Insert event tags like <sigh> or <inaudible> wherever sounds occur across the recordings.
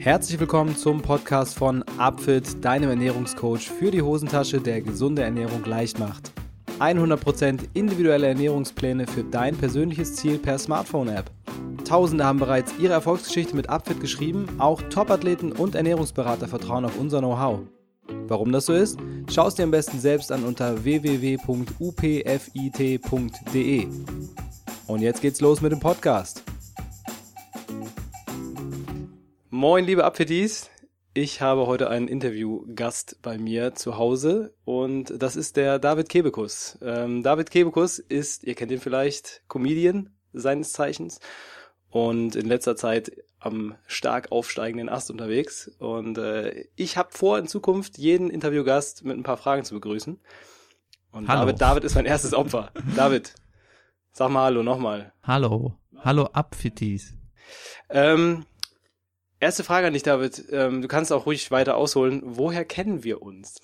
Herzlich willkommen zum Podcast von Upfit, deinem Ernährungscoach für die Hosentasche, der gesunde Ernährung leicht macht. 100% individuelle Ernährungspläne für dein persönliches Ziel per Smartphone-App. Tausende haben bereits ihre Erfolgsgeschichte mit Upfit geschrieben, auch Topathleten und Ernährungsberater vertrauen auf unser Know-how. Warum das so ist? Schau es dir am besten selbst an unter www.upfit.de. Und jetzt geht's los mit dem Podcast. Moin, liebe Apfetis. Ich habe heute einen Interviewgast bei mir zu Hause und das ist der David Kebekus. Ähm, David Kebekus ist, ihr kennt ihn vielleicht, Comedian seines Zeichens und in letzter Zeit am stark aufsteigenden Ast unterwegs. Und äh, ich habe vor, in Zukunft jeden Interviewgast mit ein paar Fragen zu begrüßen. Und Hallo. David, David ist mein erstes Opfer. <laughs> David, sag mal Hallo nochmal. Hallo. Hallo Abfitis. Ähm, erste Frage an dich, David. Ähm, du kannst auch ruhig weiter ausholen. Woher kennen wir uns?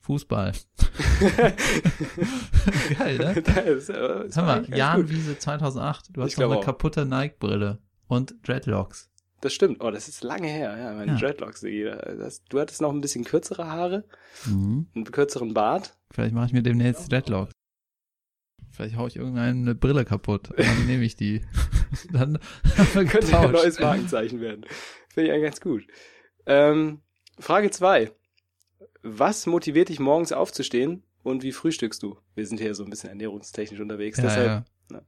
Fußball. <laughs> <laughs> Geil, ne? Das ist, äh, das Hör mal, eigentlich ganz Jan gut. Wiese 2008. Du hast noch glaube eine auch. kaputte Nike-Brille und Dreadlocks. Das stimmt. Oh, das ist lange her. Ja, meine Ja. Dreadlocks. äh, Das, du hattest noch ein bisschen kürzere Haare, Mhm. einen kürzeren Bart. Vielleicht mache ich mir demnächst Dreadlocks. Vielleicht hau ich irgendeine Brille kaputt. <laughs> Dann nehme ich die. <laughs> dann Könnte ein neues Markenzeichen werden. Finde ich eigentlich ganz gut. Ähm, Frage zwei: Was motiviert dich morgens aufzustehen und wie frühstückst du? Wir sind hier so ein bisschen ernährungstechnisch unterwegs. Ja, deshalb, ja. ja.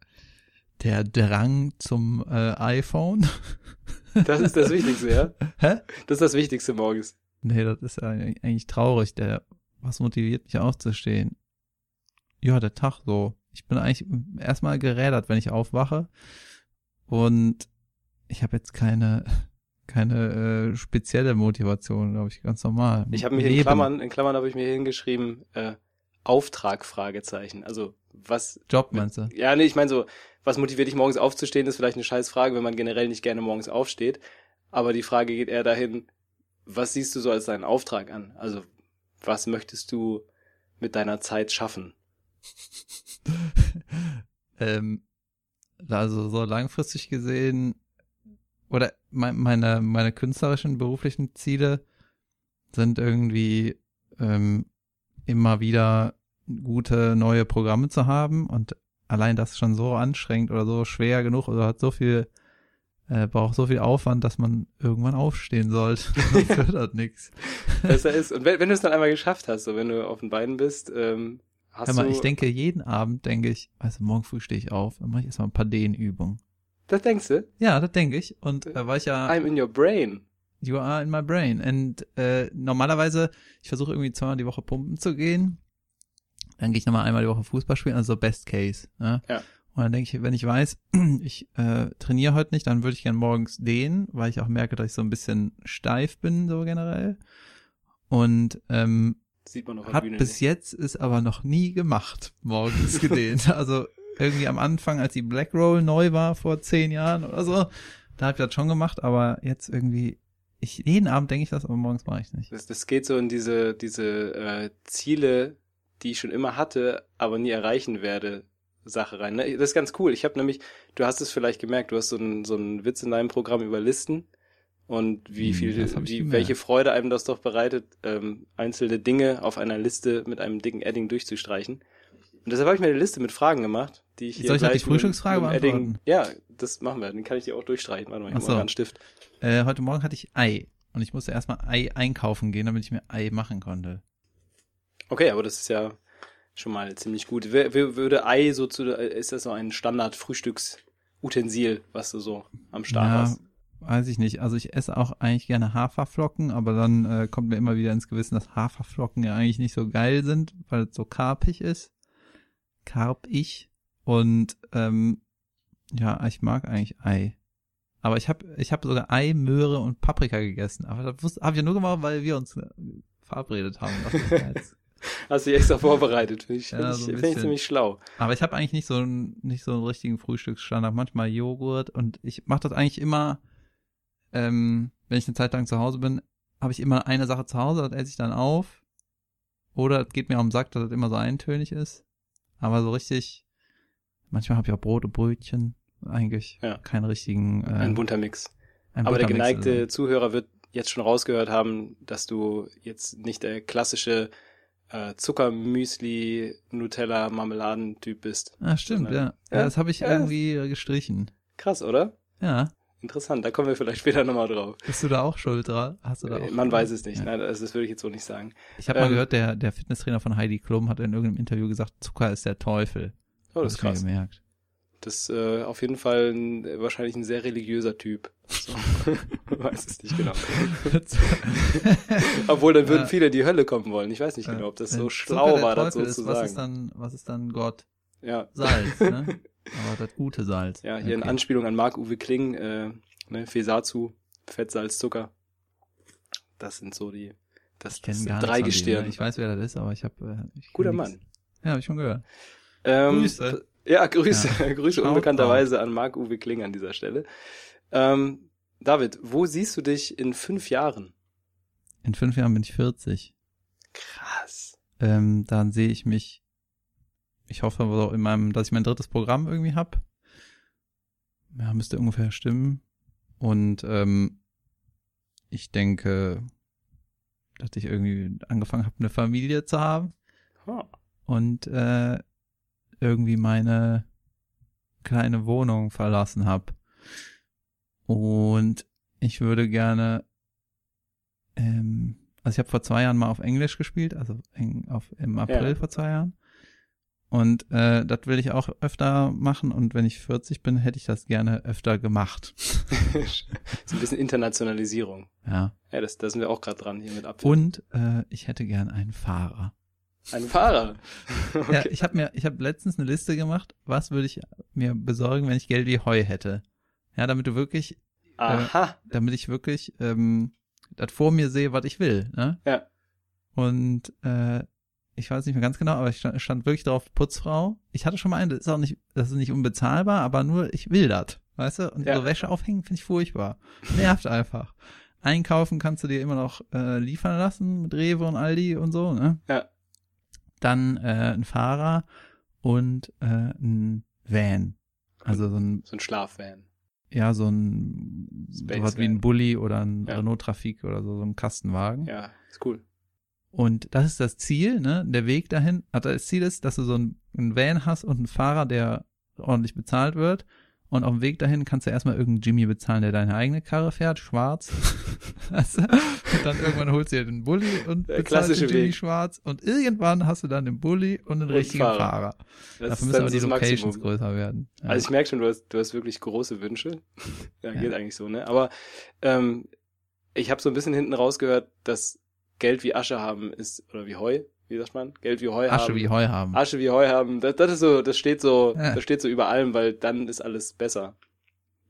Der Drang zum äh, iPhone. <laughs> das ist das Wichtigste, ja? Hä? Das ist das Wichtigste morgens. Nee, das ist ja eigentlich traurig. Der, was motiviert mich aufzustehen? Ja, der Tag so. Ich bin eigentlich erstmal gerädert, wenn ich aufwache. Und ich habe jetzt keine, <laughs> keine äh, spezielle Motivation, glaube ich, ganz normal. Ich habe mir hier in. Klammern, in Klammern habe ich mir hier hingeschrieben, äh, Auftrag, Fragezeichen. Also, was, Job meinst du? ja, nee, ich meine so, was motiviert dich morgens aufzustehen, ist vielleicht eine scheiß Frage, wenn man generell nicht gerne morgens aufsteht. Aber die Frage geht eher dahin, was siehst du so als deinen Auftrag an? Also, was möchtest du mit deiner Zeit schaffen? <laughs> ähm, also so langfristig gesehen oder mein, meine meine künstlerischen beruflichen Ziele sind irgendwie ähm, immer wieder gute neue Programme zu haben und allein das schon so anstrengend oder so schwer genug oder hat so viel äh, braucht so viel Aufwand, dass man irgendwann aufstehen sollte. <laughs> Das <laughs> nix. Besser ist. Und wenn, wenn du es dann einmal geschafft hast, so wenn du auf den Beinen bist, ähm, hast Hör mal, ich denke jeden Abend denke ich, also morgen früh stehe ich auf, dann mache ich erstmal ein paar Dehnübungen. das denkst du? Ja, das denke ich. Und äh, weil ich ja I'm in your brain. You are in my brain. Und äh, normalerweise, ich versuche irgendwie zweimal die Woche pumpen zu gehen. Dann gehe ich nochmal einmal die Woche Fußball spielen, also Best Case. Ne? Ja. Und dann denke ich, wenn ich weiß, <clears throat> ich äh, trainiere heute nicht, dann würde ich gern morgens dehnen, weil ich auch merke, dass ich so ein bisschen steif bin, so generell. Und ähm, Sieht man auf der hat Bühne bis nicht. jetzt ist aber noch nie gemacht, morgens gedehnt. <laughs> also irgendwie am Anfang, als die Black Roll neu war, vor zehn Jahren oder so, da habe ich das schon gemacht, aber jetzt irgendwie, ich jeden Abend denke ich das, aber morgens mache ich nicht. Das, das geht so in diese, diese äh, Ziele, die ich schon immer hatte, aber nie erreichen werde, Sache rein. Ne? Das ist ganz cool. Ich habe nämlich, du hast es vielleicht gemerkt, du hast so einen so einen Witz in deinem Programm über Listen und wie Hm, viel, wie, welche Freude einem das doch bereitet, ähm, einzelne Dinge auf einer Liste mit einem dicken Edding durchzustreichen. Und deshalb habe ich mir eine Liste mit Fragen gemacht, die ich hier Soll ich gleich die Frühstücksfrage mit, mit? Edding, Ja, das machen wir. Den kann ich dir auch durchstreichen. Warte mal, ich Ach so. mal einen Stift. Äh, heute Morgen hatte ich Ei und ich musste erstmal Ei einkaufen gehen, damit ich mir Ei machen konnte. Okay, aber das ist ja schon mal ziemlich gut. Wer würde Ei so zu, ist das so ein Standard-Frühstücksutensil, was du so am Start ja, hast? Weiß ich nicht. Also ich esse auch eigentlich gerne Haferflocken, aber dann äh, kommt mir immer wieder ins Gewissen, dass Haferflocken ja eigentlich nicht so geil sind, weil es so karpig ist. Karpig. Und ähm, ja, ich mag eigentlich Ei. Aber ich habe ich hab sogar Ei, Möhre und Paprika gegessen. Aber das habe ich ja nur gemacht, weil wir uns äh, verabredet haben. Jetzt. <laughs> Hast du dich extra vorbereitet? Finde ich, Ja, so find ich ziemlich schlau. Aber ich habe eigentlich nicht so einen, nicht so einen richtigen Frühstücksstandard. Manchmal Joghurt und ich mache das eigentlich immer, ähm, wenn ich eine Zeit lang zu Hause bin, habe ich immer eine Sache zu Hause, das esse ich dann auf. Oder es geht mir am Sack, dass das immer so eintönig ist. Aber so richtig, manchmal habe ich auch Brot und Brötchen. Eigentlich Ja. keinen richtigen. Äh, Ein bunter Mix. Ein Aber der geneigte also. Zuhörer wird jetzt schon rausgehört haben, dass du jetzt nicht der klassische äh, Zuckermüsli, Nutella, Marmeladentyp bist. Ah, stimmt, ja. ja. Ja, das habe ich ja. irgendwie gestrichen. Krass, oder? Ja. Interessant, da kommen wir vielleicht später nochmal drauf. Bist du da auch schuld dran? Hast du da auch Äh, Man weiß es nicht, Ja. nein, das, das würde ich jetzt so nicht sagen. Ich habe mal Ähm, gehört, der, der Fitnesstrainer von Heidi Klum hat in irgendeinem Interview gesagt, Zucker ist der Teufel. Oh, das ist ich mir krass. gemerkt. Das ist äh, auf jeden Fall ein, wahrscheinlich ein sehr religiöser Typ. So. <laughs> weiß es nicht genau. <laughs> Obwohl, dann würden Ja. viele in die Hölle kommen wollen. Ich weiß nicht genau, ob das Wenn so Zucker schlau der war, das so ist, zu was sagen. Ist dann, was ist dann Gott? ja. Salz, ne? <laughs> Aber das gute Salz. ja, hier in Okay. Anspielung an Marc-Uwe Kling, äh, ne, Fesazu, Fett, Salz, Zucker. Das sind so die, das, das gar drei ne? Ich weiß, wer das ist, aber ich habe. Äh, Guter nix. Mann. Ja, habe ich schon gehört. Ähm, Grüße. Ja, Grüße, <laughs> Grüße Shoutout. unbekannterweise an Marc-Uwe Kling an dieser Stelle. Ähm, David, wo siehst du dich in fünf Jahren? In fünf Jahren bin ich 40. Krass. Ähm, dann sehe ich mich. Ich hoffe aber so in meinem, dass ich mein drittes Programm irgendwie hab. Ja, müsste ungefähr stimmen. Und ähm, ich denke, dass ich irgendwie angefangen habe, eine Familie zu haben. Huh. und äh, irgendwie meine kleine Wohnung verlassen habe. Und ich würde gerne, ähm, also ich habe vor zwei Jahren mal auf Englisch gespielt, also in, auf, im April Ja. vor zwei Jahren. Und äh, das will ich auch öfter machen und wenn ich 40 bin, hätte ich das gerne öfter gemacht. <laughs> so ein bisschen Internationalisierung. Ja. Ja, das, da sind wir auch gerade dran hier mit Apfel. Und äh, ich hätte gern einen Fahrer. Ein Fahrer. <laughs> Ja, ich habe mir, ich habe letztens eine Liste gemacht, was würde ich mir besorgen, wenn ich Geld wie Heu hätte. Ja, damit du wirklich, Aha. damit ich wirklich ähm, das vor mir sehe, was ich will. Ne? Ja. Und äh, ich weiß nicht mehr ganz genau, aber ich stand, stand wirklich drauf Putzfrau. Ich hatte schon mal einen, das ist auch nicht, das ist nicht unbezahlbar, aber nur ich will das, weißt du? Und Ja. so Wäsche aufhängen finde ich furchtbar. Nervt einfach. Einkaufen kannst du dir immer noch äh, liefern lassen mit Rewe und Aldi und so, ne? Ja. Dann äh, ein Fahrer und äh, ein Van. Also so ein, So ein Schlafvan. ja, so ein Space sowas wie Van. ein Bulli oder ein Ja. Renault Trafik oder so, so ein Kastenwagen. Ja, ist cool. Und das ist das Ziel, ne? Der Weg dahin, also das Ziel ist, dass du so ein, ein Van hast und einen Fahrer, der ordentlich bezahlt wird. Und auf dem Weg dahin kannst du erstmal irgendeinen Jimmy bezahlen, der deine eigene Karre fährt, schwarz. <laughs> Und dann irgendwann holst du dir den Bulli und Der bezahlst den Jimmy Weg. schwarz. Und irgendwann hast du dann den Bulli und einen Und richtigen Fahrer. Fahrer. Das Dafür müssen aber die Locations Maximum. größer werden. Ja. Also ich merke schon, du hast, du hast wirklich große Wünsche. ja, Ja. geht eigentlich so, ne? Aber ähm, ich habe so ein bisschen hinten rausgehört, dass Geld wie Asche haben ist, oder wie Heu, wie sagt man? Geld wie Heu Asche haben. wie Heu haben. Asche wie Heu haben. Das, das ist so, das steht so, Ja. das steht so über allem, weil dann ist alles besser.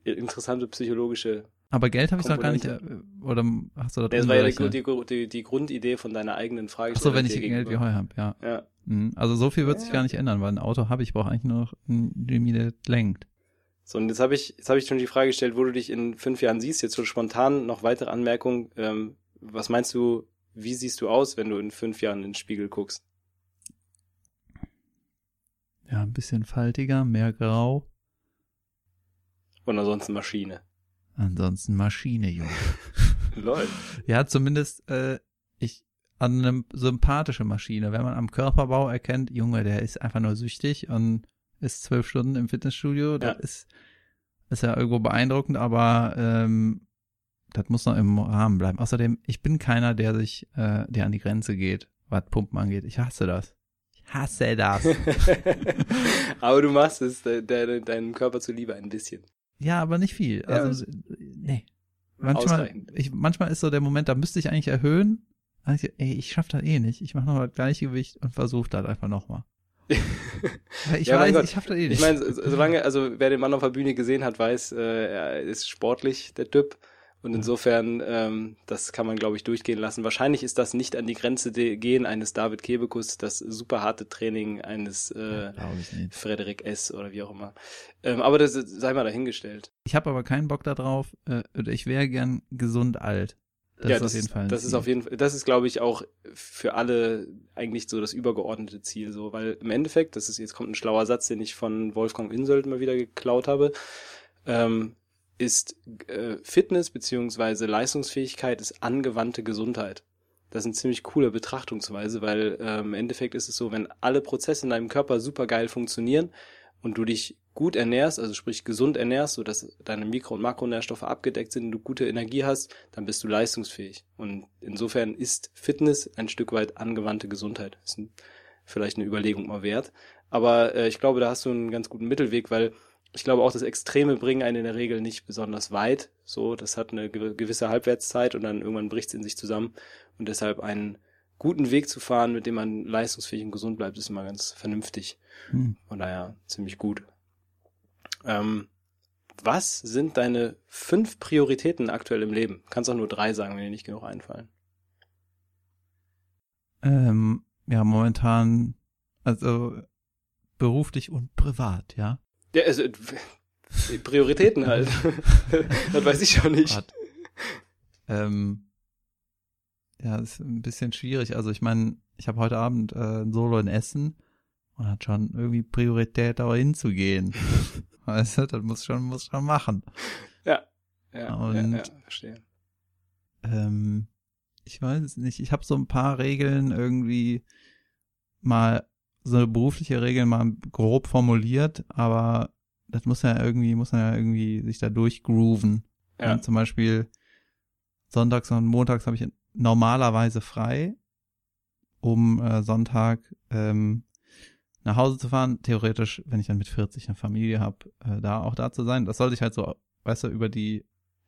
Interessante psychologische. Aber Geld habe ich noch gar nicht, äh, oder hast du das Das war ja die, die, die, Grundidee von deiner eigenen Frage. Ach so, wenn ich Geld wie Heu habe, ja. Ja, Mhm. Also so viel wird sich Ja. gar nicht ändern, weil ein Auto habe ich, brauche eigentlich nur noch ein Jimmy, der lenkt. So, und jetzt habe ich, jetzt habe ich schon die Frage gestellt, wo du dich in fünf Jahren siehst. Jetzt so spontan noch weitere Anmerkungen. Ähm, was meinst du, wie siehst du aus, wenn du in fünf Jahren in den Spiegel guckst? Ja, ein bisschen faltiger, mehr grau. Und ansonsten Maschine. Ansonsten Maschine, Junge. <laughs> Lol. ja, zumindest äh, ich an eine sympathische Maschine. Wenn man am Körperbau erkennt, Junge, der ist einfach nur süchtig und ist zwölf Stunden im Fitnessstudio, das Ja. ist, ist ja irgendwo beeindruckend, aber ähm, das muss noch im Rahmen bleiben. Außerdem, ich bin keiner, der sich, äh, der an die Grenze geht, was Pumpen angeht. Ich hasse das. Ich hasse das. <laughs> Aber du machst es de, de, deinem Körper zuliebe ein bisschen. Ja, aber nicht viel. Ja, Also, nee. Manchmal, ich, manchmal ist so der Moment, da müsste ich eigentlich erhöhen. Also, ey, ich schaff das eh nicht. Ich mache noch das gleiche Gewicht und versuche das einfach nochmal. <laughs> Ich Ja, weiß, Gott. ich schaff das eh nicht. Ich meine, so- solange, also wer den Mann auf der Bühne gesehen hat, weiß, äh, er ist sportlich, der Typ. Und insofern, ähm, das kann man, glaube ich, durchgehen lassen. Wahrscheinlich ist das nicht an die Grenze gehen eines David Kebekus, das super harte Training eines äh, nicht. Frederik S. oder wie auch immer. Ähm, aber das sei mal dahingestellt. Ich habe aber keinen Bock darauf. Äh, oder ich wäre gern gesund alt. Das ja, ist das auf jeden Fall. Das ist Ziel. auf jeden Fall, das ist, glaube ich, auch für alle eigentlich so das übergeordnete Ziel, so, weil im Endeffekt, das ist, jetzt kommt ein schlauer Satz, den ich von Wolfgang Insold mal wieder geklaut habe. Ähm, ist äh, Fitness beziehungsweise Leistungsfähigkeit ist angewandte Gesundheit. Das ist eine ziemlich coole Betrachtungsweise, weil äh, im Endeffekt ist es so, wenn alle Prozesse in deinem Körper super geil funktionieren und du dich gut ernährst, also sprich gesund ernährst, sodass deine Mikro- und Makronährstoffe abgedeckt sind und du gute Energie hast, dann bist du leistungsfähig. Und insofern ist Fitness ein Stück weit angewandte Gesundheit. Ist ein, vielleicht eine Überlegung mal wert. Aber äh, ich glaube, da hast du einen ganz guten Mittelweg, weil ich glaube auch, das Extreme bringen einen in der Regel nicht besonders weit. So, das hat eine gewisse Halbwertszeit und dann irgendwann bricht es in sich zusammen. Und deshalb einen guten Weg zu fahren, mit dem man leistungsfähig und gesund bleibt, ist immer ganz vernünftig. Hm. Von daher ziemlich gut. Ähm, was sind deine fünf Prioritäten aktuell im Leben? Kannst auch nur drei sagen, wenn dir nicht genug einfallen. Ähm, ja, momentan, also beruflich und privat, ja. Ja, also Prioritäten halt. <laughs> das weiß ich schon nicht. Ähm, ja, ist ein bisschen schwierig. Also ich meine, ich habe heute Abend äh, ein Solo in Essen und hat schon irgendwie Priorität, da hinzugehen. <laughs> weißt du, das muss schon, muss schon machen. Ja. Ja, und, ja, ja verstehe. Ähm, ich weiß es nicht. Ich habe so ein paar Regeln irgendwie mal so eine berufliche Regel mal grob formuliert, aber das muss ja irgendwie, muss ja irgendwie sich da durchgrooven. Ja. zum Beispiel sonntags und montags habe ich normalerweise frei, um äh, Sonntag ähm, nach Hause zu fahren. Theoretisch, wenn ich dann mit 40 eine Familie habe, äh, da auch da zu sein. Das sollte ich halt so, weißt du, über die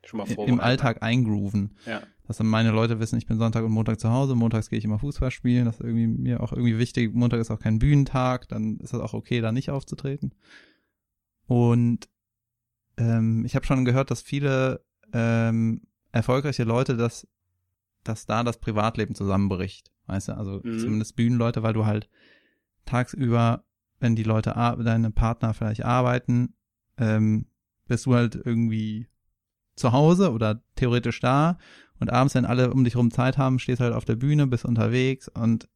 Schon mal im Alltag eingrooven. Ja. Dass dann meine Leute wissen, ich bin Sonntag und Montag zu Hause, montags gehe ich immer Fußball spielen, das ist irgendwie mir auch irgendwie wichtig. Montag ist auch kein Bühnentag, dann ist das auch okay, da nicht aufzutreten. Und ähm, ich habe schon gehört, dass viele ähm, erfolgreiche Leute, dass, dass da das Privatleben zusammenbricht. Weißt du, also mhm. zumindest Bühnenleute, weil du halt tagsüber, wenn die Leute, deine Partner vielleicht arbeiten, ähm, bist du halt irgendwie zu Hause oder theoretisch da und abends, wenn alle um dich rum Zeit haben, stehst halt auf der Bühne, bist unterwegs und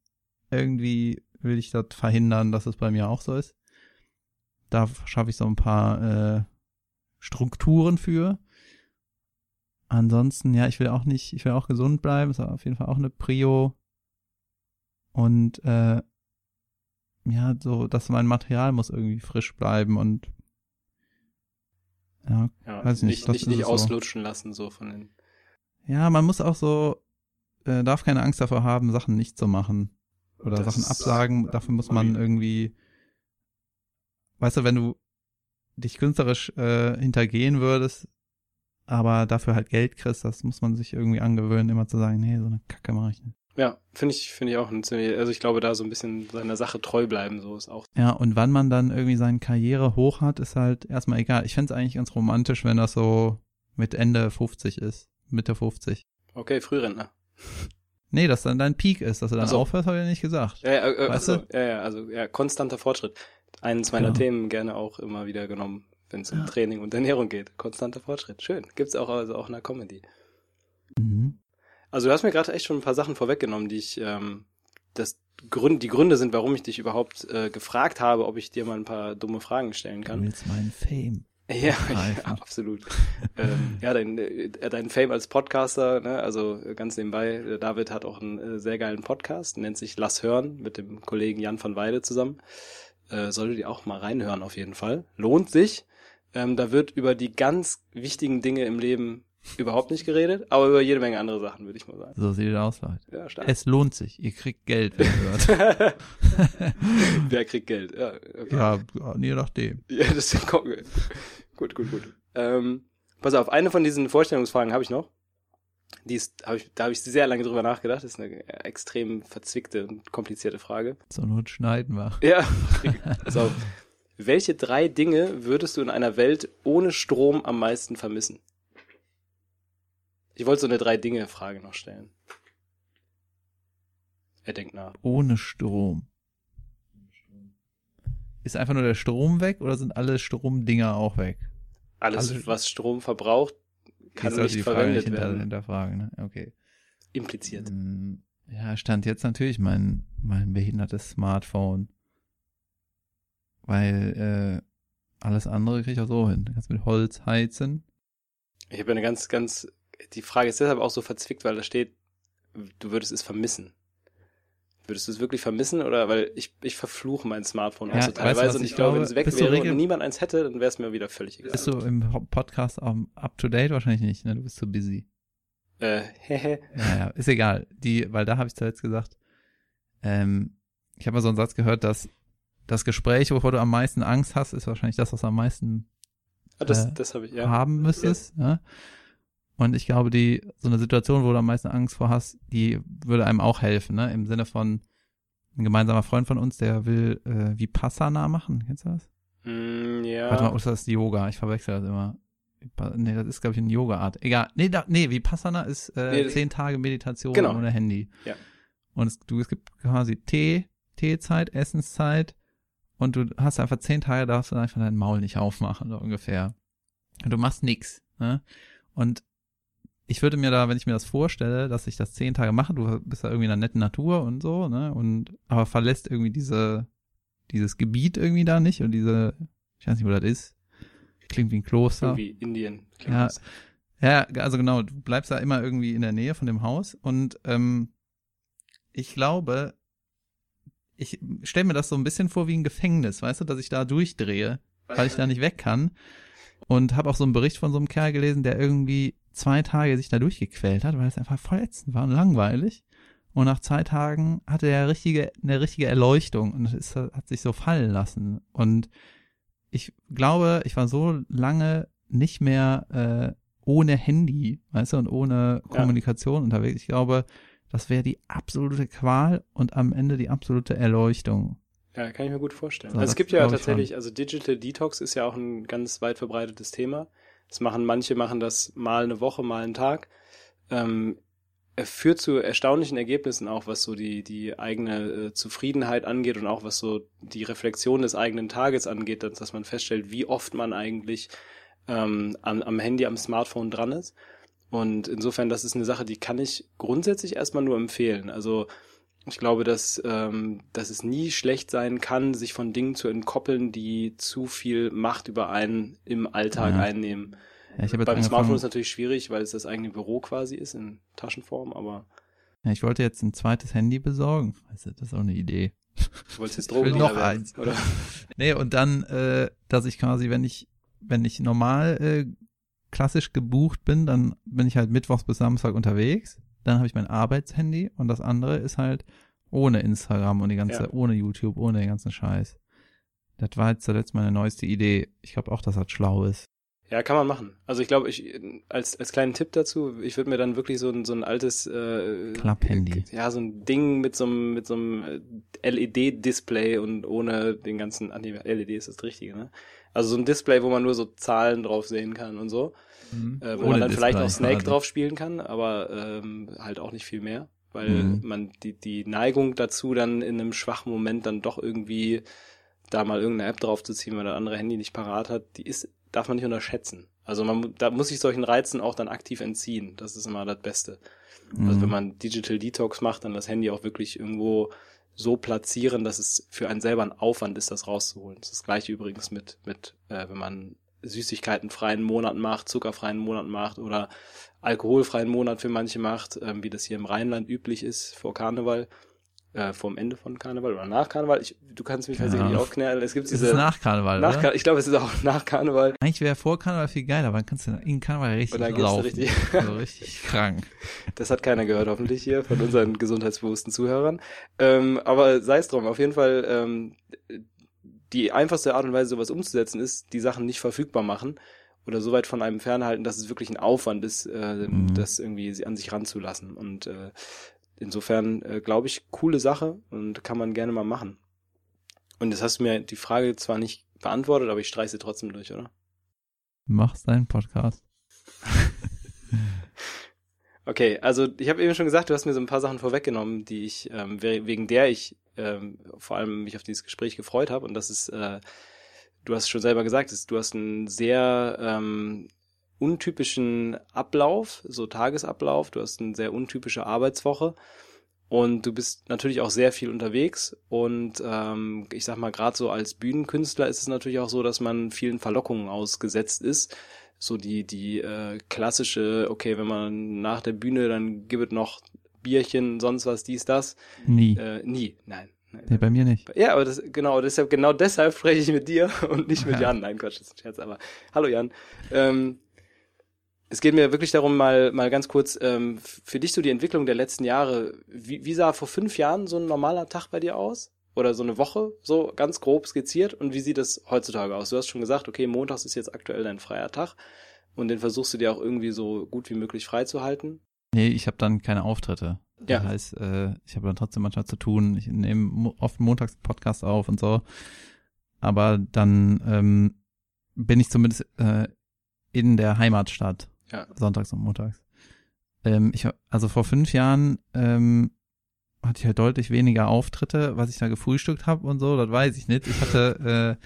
irgendwie will ich das verhindern, dass es bei mir auch so ist. Da schaffe ich so ein paar äh, Strukturen für. Ansonsten, ja, ich will auch nicht, ich will auch gesund bleiben, ist auf jeden Fall auch eine Prio. Und äh, ja, so, dass mein Material muss irgendwie frisch bleiben und ja, ja weiß nicht. Nicht, nicht, nicht auslutschen so. lassen, so von den. Ja, man muss auch so, äh, darf keine Angst davor haben, Sachen nicht zu machen. Oder das Sachen absagen. Dafür muss man irgendwie, weißt du, wenn du dich künstlerisch äh, hintergehen würdest, aber dafür halt Geld kriegst, das muss man sich irgendwie angewöhnen, immer zu sagen, nee, so eine Kacke mache ich nicht. Ja, finde ich, finde ich auch ein ziemlich, also ich glaube, da so ein bisschen seiner Sache treu bleiben, so ist auch. Ja, und wann man dann irgendwie seine Karriere hoch hat, ist halt erstmal egal. Ich fände es eigentlich ganz romantisch, wenn das so mit Ende 50 ist, Mitte 50. Okay, Frührentner. <laughs> Nee, dass dann dein Peak ist, dass du dann so. aufhörst, habe ich nicht gesagt. Ja, ja, äh, weißt also, du? ja, ja, also ja, konstanter Fortschritt. Eines meiner genau. Themen gerne auch immer wieder genommen, wenn es um ja. Training und Ernährung geht. Konstanter Fortschritt. Schön. Gibt's auch also auch in der Comedy. Mhm. Also du hast mir gerade echt schon ein paar Sachen vorweggenommen, die ich, ähm, das Grund, die Gründe sind, warum ich dich überhaupt äh, gefragt habe, ob ich dir mal ein paar dumme Fragen stellen kann. Du willst meinen Fame. Ja, ja absolut. ähm, ja, dein, äh, dein Fame als Podcaster, ne, also ganz nebenbei, David hat auch einen äh, sehr geilen Podcast, nennt sich Lass hören mit dem Kollegen Jan van Weide zusammen. Äh, solltet ihr auch mal reinhören auf jeden Fall. Lohnt sich. Ähm, da wird über die ganz wichtigen Dinge im Leben überhaupt nicht geredet, aber über jede Menge andere Sachen, würde ich mal sagen. So sieht es aus, Leute. Ja, stark. Es lohnt sich. Ihr kriegt Geld, wenn ihr hört. <laughs> Wer kriegt Geld? Ja, okay. ja, je nachdem. Ja, das ist gut, gut, gut. gut. Ähm, pass auf, eine von diesen Vorstellungsfragen habe ich noch. Die ist, hab ich, da habe ich sehr lange drüber nachgedacht. Das ist eine extrem verzwickte und komplizierte Frage. So Not schneiden wir. Ja. Auf. Welche drei Dinge würdest du in einer Welt ohne Strom am meisten vermissen? Ich wollte so eine Drei-Dinge-Frage noch stellen. Er denkt nach. Ohne Strom. Ist einfach nur der Strom weg oder sind alle Stromdinger auch weg? Alles, Alles was Strom verbraucht, kann nicht die verwendet Frage werden. Hinterfragen, ne? Okay. Impliziert. Hm, ja, stand jetzt natürlich mein, mein behindertes Smartphone. Weil äh, alles andere kriege ich auch so hin. Du kannst mit Holz heizen Ich habe eine ganz, ganz, die Frage ist deshalb auch so verzwickt, weil da steht, du würdest es vermissen. Würdest du es wirklich vermissen oder weil ich, ich verfluche mein Smartphone Ja, auch so weißt du, teilweise und ich ich glaube, wenn es weg wäre und niemand eins hätte, dann wäre es mir wieder völlig egal. Bist du im Podcast um, up to date? Wahrscheinlich nicht, ne? Du bist zu busy. Äh, hehe. Ja, ja, ist egal. Die, weil da habe ich zuletzt gesagt, ähm, ich habe mal so einen Satz gehört, dass das Gespräch, wovor du am meisten Angst hast, ist wahrscheinlich das, was am meisten Ah, das, Äh, das habe ich, ja. haben müsstest. Ja. Und ich glaube, die, so eine Situation, wo du am meisten Angst vor hast, die würde einem auch helfen, ne? Im Sinne von, ein gemeinsamer Freund von uns, der will äh, Vipassana machen. Kennst du das? Mm, ja. Warte mal, oder ist das Yoga? Ich verwechsel das immer. Nee, das ist, glaube ich, eine Yoga-Art. Egal. Nee, da, nee, Vipassana ist äh, Nee, zehn Tage Meditation Genau. ohne Handy. Ja. Und es, du, es gibt quasi Tee, Teezeit, Essenszeit und du hast einfach zehn Tage, darfst du einfach dein Maul nicht aufmachen, so ungefähr. Und du machst nix. Ne? Und ich würde mir da, wenn ich mir das vorstelle, dass ich das zehn Tage mache, du bist da irgendwie in einer netten Natur und so, ne? Und aber verlässt irgendwie diese, dieses Gebiet irgendwie da nicht und diese, ich weiß nicht, wo das ist. Klingt wie ein Kloster. Irgendwie Indien. Ja. das. Ja, also genau, du bleibst da immer irgendwie in der Nähe von dem Haus und ähm, ich glaube, ich stelle mir das so ein bisschen vor wie ein Gefängnis, weißt du, dass ich da durchdrehe, weil ich da nicht weg kann. Und habe auch so einen Bericht von so einem Kerl gelesen, der irgendwie zwei Tage sich da durchgequält hat, weil es einfach voll ätzend war und langweilig. Und nach zwei Tagen hatte er richtige, eine richtige Erleuchtung und es hat sich so fallen lassen. Und ich glaube, ich war so lange nicht mehr äh, ohne Handy, weißt du, und ohne Ja. Kommunikation unterwegs. Ich glaube, das wäre die absolute Qual und am Ende die absolute Erleuchtung. Ja, kann ich mir gut vorstellen. So, also es gibt ja tatsächlich, also Digital Detox ist ja auch ein ganz weit verbreitetes Thema. Das machen manche machen das mal eine Woche, mal einen Tag. Ähm, er führt zu erstaunlichen Ergebnissen auch, was so die die eigene äh, Zufriedenheit angeht und auch was so die Reflexion des eigenen Tages angeht, dass, dass man feststellt, wie oft man eigentlich ähm, am, am Handy, am Smartphone dran ist. Und insofern, das ist eine Sache, die kann ich grundsätzlich erstmal nur empfehlen. Also ich glaube, dass, ähm, dass es nie schlecht sein kann, sich von Dingen zu entkoppeln, die zu viel Macht über einen im Alltag Ja. einnehmen. Ja, ich Beim Smartphone ist angefangen, natürlich schwierig, weil es das eigene Büro quasi ist in Taschenform, aber ja, ich wollte jetzt ein zweites Handy besorgen. Weißt du, das ist auch eine Idee. du wolltest jetzt Ich will Drogendealer noch eins. oder? <laughs> Nee, und dann, äh, dass ich quasi, wenn ich, wenn ich normal äh, klassisch gebucht bin, dann bin ich halt mittwochs bis Samstag unterwegs. Dann habe ich mein Arbeitshandy und das andere ist halt ohne Instagram und die ganze, Ja. ohne YouTube, ohne den ganzen Scheiß. Das war jetzt zuletzt meine neueste Idee. Ich glaube auch, dass das schlau ist. Ja, kann man machen. Also ich glaube, ich als als kleinen Tipp dazu, ich würde mir dann wirklich so ein so ein altes äh, Klapphandy. Ja, so ein Ding mit so einem mit so einem äh, LED-Display und ohne den ganzen, nee, LED ist das Richtige, ne? Also so ein Display, wo man nur so Zahlen drauf sehen kann und so, äh, wo Ohne man dann vielleicht auch Snake quasi. drauf spielen kann, aber ähm, halt auch nicht viel mehr, weil Mhm. man die die Neigung dazu dann in einem schwachen Moment dann doch irgendwie da mal irgendeine App draufzuziehen, weil das andere Handy nicht parat hat, die ist darf man nicht unterschätzen. Also man da muss sich solchen Reizen auch dann aktiv entziehen. Das ist immer das Beste. Also Mhm. wenn man Digital Detox macht, dann das Handy auch wirklich irgendwo so platzieren, dass es für einen selber ein Aufwand ist, das rauszuholen. Das ist das gleiche übrigens mit, mit äh, wenn man Süßigkeiten freien Monat macht, zuckerfreien Monat macht oder alkoholfreien Monat für manche macht, ähm, wie das hier im Rheinland üblich ist vor Karneval, äh, vor dem Ende von Karneval oder nach Karneval. Ich, du kannst mich tatsächlich Ahnung. aufklären. Es gibt Es ist diese nach Karneval, nach? Kar- ich glaube, es ist auch <laughs> nach Karneval. Eigentlich wäre vor Karneval viel geiler, aber dann kannst du in Karneval richtig Und dann laufen. richtig- <laughs> so richtig krank. Das hat keiner gehört, hoffentlich hier von unseren gesundheitsbewussten Zuhörern. Ähm, aber sei es drum, auf jeden Fall, ähm, die einfachste Art und Weise, sowas umzusetzen, ist, die Sachen nicht verfügbar machen oder so weit von einem fernhalten, dass es wirklich ein Aufwand ist, äh, Mhm. das irgendwie an sich ranzulassen. Und äh, insofern, äh, glaube ich, coole Sache und kann man gerne mal machen. Und jetzt hast du mir die Frage zwar nicht beantwortet, aber ich streiche sie trotzdem durch, oder? Machst deinen Podcast. <laughs> Okay, also ich habe eben schon gesagt, du hast mir so ein paar Sachen vorweggenommen, die ich ähm, we- wegen der ich ähm, vor allem mich auf dieses Gespräch gefreut habe. Und das ist, äh, du hast schon selber gesagt, ist, du hast einen sehr ähm, untypischen Ablauf, so Tagesablauf, du hast eine sehr untypische Arbeitswoche. Und du bist natürlich auch sehr viel unterwegs. Und ähm, ich sag mal gerade so als Bühnenkünstler ist es natürlich auch so, dass man vielen Verlockungen ausgesetzt ist so die, die äh, klassische, okay, wenn man nach der Bühne, dann gibt es noch Bierchen, sonst was, dies, das. Nie. Äh, nie, nein. nein. Nee, bei mir nicht. Ja, aber das, genau, deshalb, genau deshalb spreche ich mit dir <laughs> und nicht mit Ja. Jan. Nein, Quatsch, das ist ein Scherz, aber hallo Jan. Ähm, es geht mir wirklich darum, mal, mal ganz kurz, ähm, für dich so die Entwicklung der letzten Jahre. Wie, wie sah vor fünf Jahren so ein normaler Tag bei dir aus? Oder so eine Woche, so ganz grob skizziert? Und wie sieht es heutzutage aus? Du hast schon gesagt, okay, montags ist jetzt aktuell dein freier Tag. Und den versuchst du dir auch irgendwie so gut wie möglich freizuhalten. Nee, ich habe dann keine Auftritte. Das Ja. heißt, äh, ich habe dann trotzdem manchmal zu tun. Ich nehme oft montags Podcast auf und so. Aber dann ähm, bin ich zumindest äh, in der Heimatstadt. Ja. Sonntags und montags. Ähm, ich, also vor fünf Jahren ähm, hatte ich halt deutlich weniger Auftritte, was ich da gefrühstückt habe und so, das weiß ich nicht. Ich hatte, äh,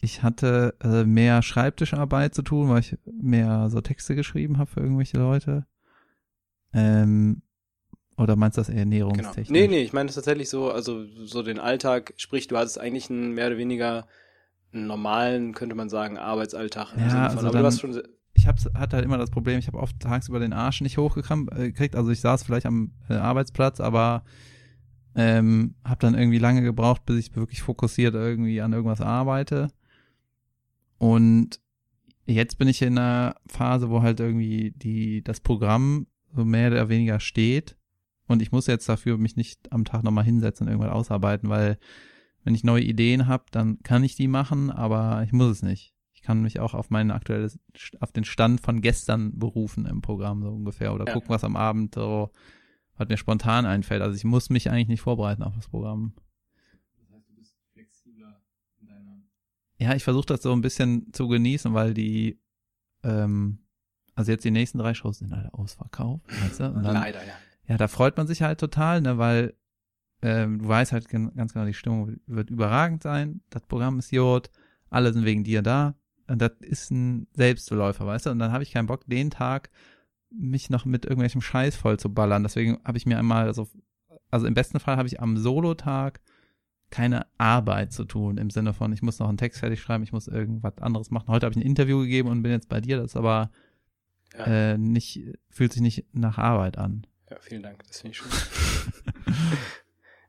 ich hatte äh, mehr Schreibtischarbeit zu tun, weil ich mehr so Texte geschrieben habe für irgendwelche Leute. Ähm, oder meinst du das eher Genau. Nee, nee, ich meine das tatsächlich so, also so den Alltag, sprich, du hattest eigentlich einen mehr oder weniger einen normalen, könnte man sagen, Arbeitsalltag. Ja, also aber du dann- hast schon, ich hab's, hatte halt immer das Problem, ich habe oft tagsüber den Arsch nicht hochgekriegt. Also ich saß vielleicht am äh, Arbeitsplatz, aber ähm, habe dann irgendwie lange gebraucht, bis ich wirklich fokussiert irgendwie an irgendwas arbeite. Und jetzt bin ich in einer Phase, wo halt irgendwie die das Programm so mehr oder weniger steht. Und ich muss jetzt dafür mich nicht am Tag nochmal hinsetzen und irgendwas ausarbeiten, weil wenn ich neue Ideen habe, dann kann ich die machen, aber ich muss es nicht. Ich kann mich auch auf meinen aktuelles, auf den Stand von gestern berufen im Programm so ungefähr oder Ja. gucken, was am Abend so, was mir spontan einfällt. Also ich muss mich eigentlich nicht vorbereiten auf das Programm. Ja, ich versuche das so ein bisschen zu genießen, weil die, ähm, also jetzt die nächsten drei Shows sind alle ausverkauft, weißt du? Und dann, leider, ja. ja, da freut man sich halt total, ne, weil ähm, du weißt halt gen- ganz genau, die Stimmung wird überragend sein, das Programm ist Jod, alle sind wegen dir da das ist ein Selbstläufer, weißt du? Und dann habe ich keinen Bock, den Tag mich noch mit irgendwelchem Scheiß voll zu ballern. Deswegen habe ich mir einmal so, also im besten Fall habe ich am Solotag keine Arbeit zu tun, im Sinne von, ich muss noch einen Text fertig schreiben, ich muss irgendwas anderes machen. Heute habe ich ein Interview gegeben und bin jetzt bei dir, das ist aber Ja. äh, nicht, fühlt sich nicht nach Arbeit an. Ja, vielen Dank, das finde ich schön. <laughs>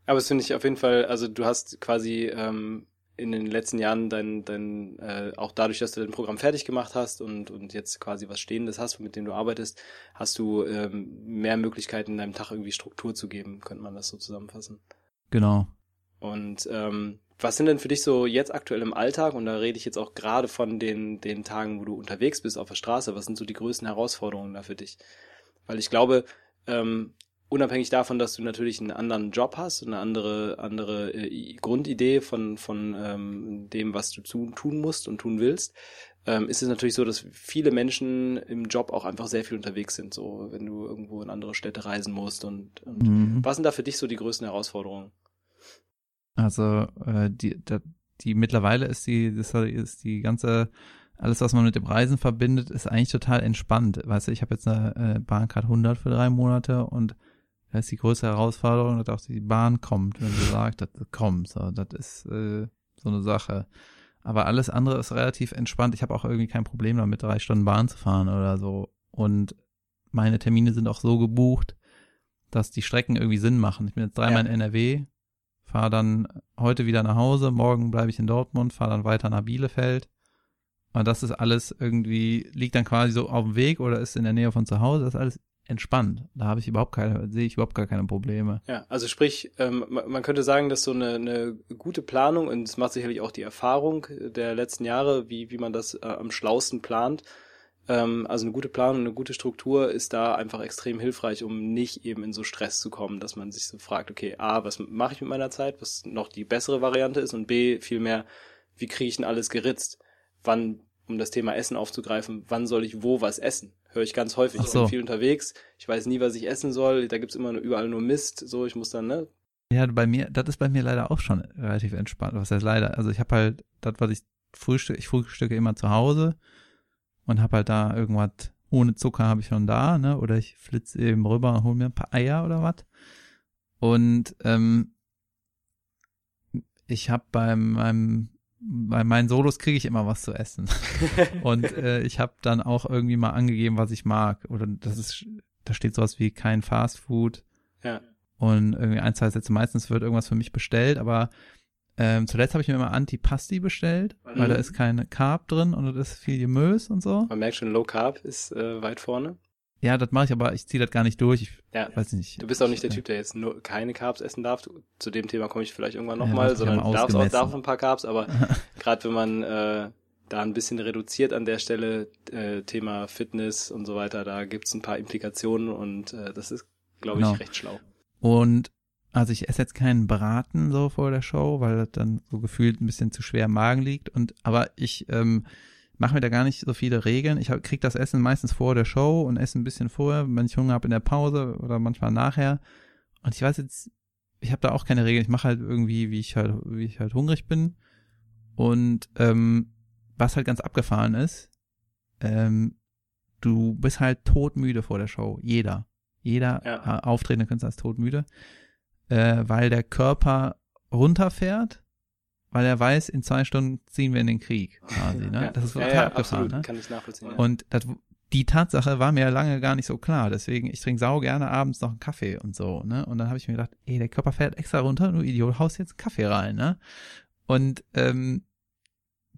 Aber es finde ich auf jeden Fall, also du hast quasi ähm, in den letzten Jahren dein, dein äh, auch dadurch, dass du dein Programm fertig gemacht hast und, und jetzt quasi was Stehendes hast, mit dem du arbeitest, hast du ähm, mehr Möglichkeiten, deinem Tag irgendwie Struktur zu geben, könnte man das so zusammenfassen. Genau. Und ähm, was sind denn für dich so jetzt aktuell im Alltag, und da rede ich jetzt auch gerade von den, den Tagen, wo du unterwegs bist auf der Straße, was sind so die größten Herausforderungen da für dich? Weil ich glaube, ähm, unabhängig davon, dass du natürlich einen anderen Job hast, eine andere, andere äh, Grundidee von, von ähm, dem, was du zu, tun musst und tun willst, ähm, ist es natürlich so, dass viele Menschen im Job auch einfach sehr viel unterwegs sind, so wenn du irgendwo in andere Städte reisen musst und, und Mhm. was sind da für dich so die größten Herausforderungen? Also äh, die, da, die mittlerweile ist die, das ist die ganze, alles was man mit dem Reisen verbindet, ist eigentlich total entspannt. Weißt du, ich habe jetzt eine äh, Bahncard 100 für drei Monate und da ist die größte Herausforderung, dass auch die Bahn kommt, wenn sie <laughs> sagt, dass sie kommt. So, das ist äh, so eine Sache. Aber alles andere ist relativ entspannt. Ich habe auch irgendwie kein Problem damit, drei Stunden Bahn zu fahren oder so. Und meine Termine sind auch so gebucht, dass die Strecken irgendwie Sinn machen. Ich bin jetzt dreimal Ja. in NRW, fahre dann heute wieder nach Hause, morgen bleibe ich in Dortmund, fahre dann weiter nach Bielefeld. Und das ist alles irgendwie, liegt dann quasi so auf dem Weg oder ist in der Nähe von zu Hause, das ist alles entspannt. Da habe ich überhaupt keine, sehe ich überhaupt gar keine Probleme. Ja, also sprich, ähm, ma- man könnte sagen, dass so eine, eine gute Planung, und es macht sicherlich auch die Erfahrung der letzten Jahre, wie, wie man das äh, am schlausten plant, ähm, also eine gute Planung, eine gute Struktur ist da einfach extrem hilfreich, um nicht eben in so Stress zu kommen, dass man sich so fragt, okay, A, was mache ich mit meiner Zeit, was noch die bessere Variante ist, und B, vielmehr, wie kriege ich denn alles geritzt? Wann, um das Thema Essen aufzugreifen, wann soll ich wo was essen? Höre ich ganz häufig. Ach Ich so. bin viel unterwegs, ich weiß nie, was ich essen soll, da gibt's immer überall nur Mist, so, ich muss dann, ne, Ja, bei mir, das ist bei mir leider auch schon relativ entspannt. Was heißt leider? Also ich habe halt, das, was ich frühstücke, ich frühstücke immer zu Hause und habe halt da irgendwas ohne Zucker habe ich schon da, ne? Oder ich flitze eben rüber und hole mir ein paar Eier oder was. Und ähm, ich habe bei meinem bei meinen Solos kriege ich immer was zu essen. <laughs> und äh, ich habe dann auch irgendwie mal angegeben, was ich mag. Oder das ist, da steht sowas wie kein Fast Food. Ja. Und irgendwie ein, zwei Sätze. Meistens wird irgendwas für mich bestellt, aber ähm, zuletzt habe ich mir immer Antipasti bestellt, mhm. weil da ist keine Carb drin und da ist viel Gemüse und so. Man merkt schon, Low Carb ist äh, weit vorne. Ja, das mache ich, aber ich ziehe das gar nicht durch. Ich ja. weiß nicht. Du bist auch nicht der Typ, der jetzt nur keine Carbs essen darf. Zu dem Thema komme ich vielleicht irgendwann nochmal, ja, sondern darfst auch darf ein paar Carbs, aber <laughs> gerade wenn man äh, da ein bisschen reduziert an der Stelle, äh, Thema Fitness und so weiter, da gibt's ein paar Implikationen und äh, das ist, glaube ich, genau. recht schlau. Und also ich esse jetzt keinen Braten so vor der Show, weil das dann so gefühlt ein bisschen zu schwer im Magen liegt. Und aber ich ähm, mache mir da gar nicht so viele Regeln. Ich krieg das Essen meistens vor der Show und esse ein bisschen vorher, wenn ich Hunger habe in der Pause oder manchmal nachher. Und ich weiß jetzt, ich habe da auch keine Regeln. Ich mache halt irgendwie, wie ich halt, wie ich halt hungrig bin. Und ähm, was halt ganz abgefahren ist, ähm, du bist halt todmüde vor der Show. Jeder. Jeder ja. auftretende Künstler ist todmüde, äh, weil der Körper runterfährt weil er weiß, in zwei Stunden ziehen wir in den Krieg <laughs> quasi. Ne? Ja, das ist total ja, ja, abgefahren. Ne? Kann ich nachvollziehen. Und das, die Tatsache war mir lange gar nicht so klar. Deswegen, ich trinke sau gerne abends noch einen Kaffee und so. Ne? Und dann habe ich mir gedacht, ey, der Körper fährt extra runter, du Idiot, haust jetzt einen Kaffee rein. Ne? Und ähm,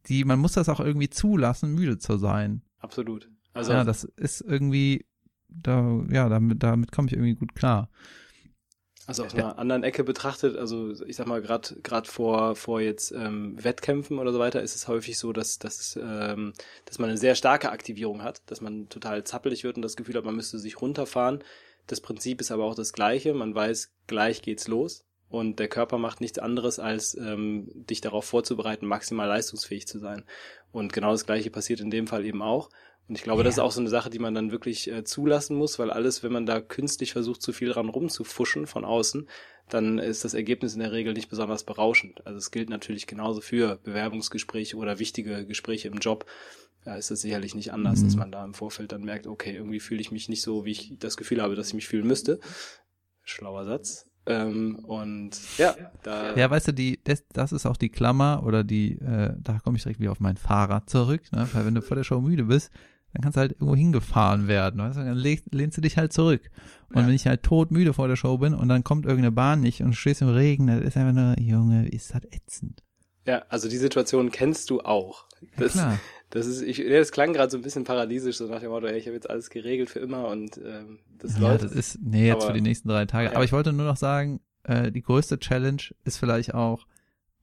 die, man muss das auch irgendwie zulassen, müde zu sein. Absolut. Also ja, das ist irgendwie, da, ja, damit, damit komme ich irgendwie gut klar. Also aus einer anderen Ecke betrachtet, also ich sag mal, gerade gerade vor vor jetzt ähm, Wettkämpfen oder so weiter, ist es häufig so, dass dass ähm, dass man eine sehr starke Aktivierung hat, dass man total zappelig wird und das Gefühl hat, man müsste sich runterfahren. Das Prinzip ist aber auch das gleiche. Man weiß, gleich geht's los und der Körper macht nichts anderes, als ähm, dich darauf vorzubereiten, maximal leistungsfähig zu sein. Und genau das gleiche passiert in dem Fall eben auch. Und ich glaube, ja. das ist auch so eine Sache, die man dann wirklich äh, zulassen muss, weil alles, wenn man da künstlich versucht, zu viel dran rumzufuschen von außen, dann ist das Ergebnis in der Regel nicht besonders berauschend. Also es gilt natürlich genauso für Bewerbungsgespräche oder wichtige Gespräche im Job. Da ist es sicherlich nicht anders, mhm. dass man da im Vorfeld dann merkt, okay, irgendwie fühle ich mich nicht so, wie ich das Gefühl habe, dass ich mich fühlen müsste. Schlauer Satz. Ähm, und ja, da. Ja, weißt du, die, das, das ist auch die Klammer oder die, äh, da komme ich direkt wieder auf mein Fahrrad zurück, ne? Weil wenn du vor der Show müde bist, dann kannst du halt irgendwo hingefahren werden. Weißt du? Dann lehnst du dich halt zurück. Und ja. wenn ich halt totmüde vor der Show bin und dann kommt irgendeine Bahn nicht und du stehst im Regen, das ist einfach nur, Junge, ist das ätzend. Ja, also die Situation kennst du auch. Das, ja, klar. das ist, ich, das klang gerade so ein bisschen paradiesisch, so nach dem Motto, ey, ich habe jetzt alles geregelt für immer und ähm, das ja, läuft. das ist, nee, jetzt Aber, für die nächsten drei Tage. Ja. Aber ich wollte nur noch sagen, äh, die größte Challenge ist vielleicht auch,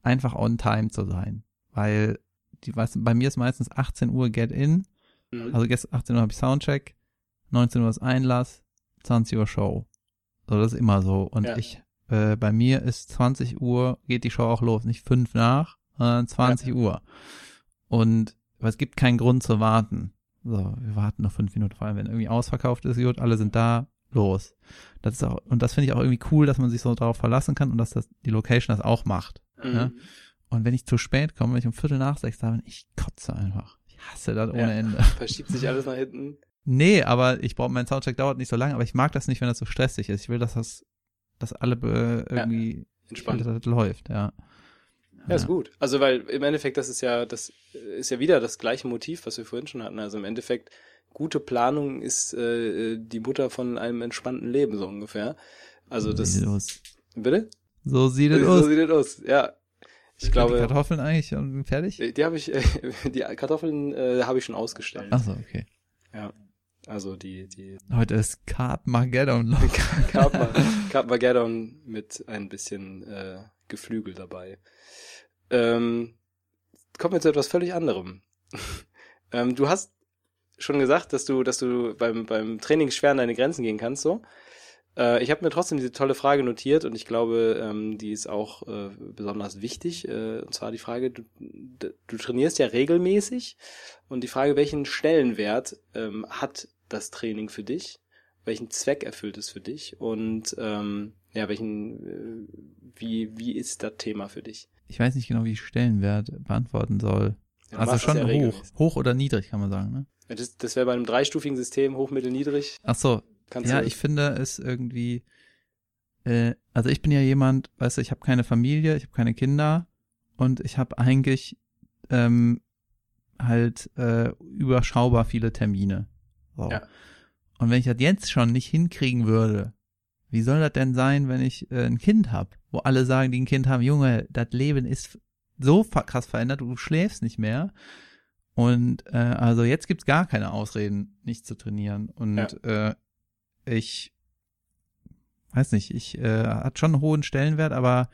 einfach on time zu sein. Weil die, was, bei mir ist meistens 18 Uhr Get In Mhm. Also gestern 18 Uhr habe ich Soundcheck, 19 Uhr ist Einlass, 20 Uhr Show. So, das ist immer so. Und ja. ich, äh, bei mir ist 20 Uhr, geht die Show auch los. Nicht fünf nach, sondern 20 ja. Uhr. Und es gibt keinen Grund zu warten. So, wir warten noch fünf Minuten, vor allem wenn irgendwie ausverkauft ist, gut, alle sind da, los. Das ist auch, und das finde ich auch irgendwie cool, dass man sich so darauf verlassen kann und dass das die Location das auch macht. Mhm. Ja? Und wenn ich zu spät komme, wenn ich um Viertel nach sechs da bin, ich kotze einfach hasse das ohne ja, Ende. <laughs> Verschiebt sich alles nach hinten. Nee, aber ich brauche, mein Soundcheck dauert nicht so lange, aber ich mag das nicht, wenn das so stressig ist. Ich will, dass das, dass alle irgendwie ja, entspannt das läuft, ja. Ja, ist gut. Also, weil im Endeffekt, das ist ja, das ist ja wieder das gleiche Motiv, was wir vorhin schon hatten. Also im Endeffekt, gute Planung ist äh, die Mutter von einem entspannten Leben, so ungefähr. Also das. Sieht aus. Bitte? So sieht es <laughs> aus. So sieht es aus, ja. Ich glaube. Die Kartoffeln eigentlich fertig? Die habe ich, äh, <laughs> die Kartoffeln äh, habe ich schon ausgestellt. Ach so, okay. Ja. Also die, die. Heute ist Carpmageddon. <laughs> Carpmageddon mit ein bisschen äh, Geflügel dabei. Ähm, kommen wir zu etwas völlig anderem. <laughs> ähm, du hast schon gesagt, dass du, dass du beim, beim Training schwer an deine Grenzen gehen kannst, so. Äh, ich habe mir trotzdem diese tolle Frage notiert und ich glaube, ähm, die ist auch äh, besonders wichtig. Äh, und zwar die Frage, du, du trainierst ja regelmäßig und die Frage, welchen Stellenwert ähm, hat das Training für dich? Welchen Zweck erfüllt es für dich? Und ähm, ja, welchen, äh, wie, wie ist das Thema für dich? Ich weiß nicht genau, wie ich Stellenwert beantworten soll. Ja, also schon ja hoch. Hoch oder niedrig, kann man sagen, ne? Das das wäre bei einem dreistufigen System, hoch, mittel, niedrig. Ach so, Kannst ja, ich finde es irgendwie, äh, also ich bin ja jemand, weißt du, ich habe keine Familie, ich habe keine Kinder und ich habe eigentlich ähm, halt äh, überschaubar viele Termine. So. Ja. Und wenn ich das jetzt schon nicht hinkriegen würde, wie soll das denn sein, wenn ich äh, ein Kind hab, wo alle sagen, die ein Kind haben, Junge, das Leben ist so krass verändert, du schläfst nicht mehr. Und äh, also jetzt gibt's gar keine Ausreden, nicht zu trainieren. Und äh, ich weiß nicht, ich äh, hat schon einen hohen Stellenwert, aber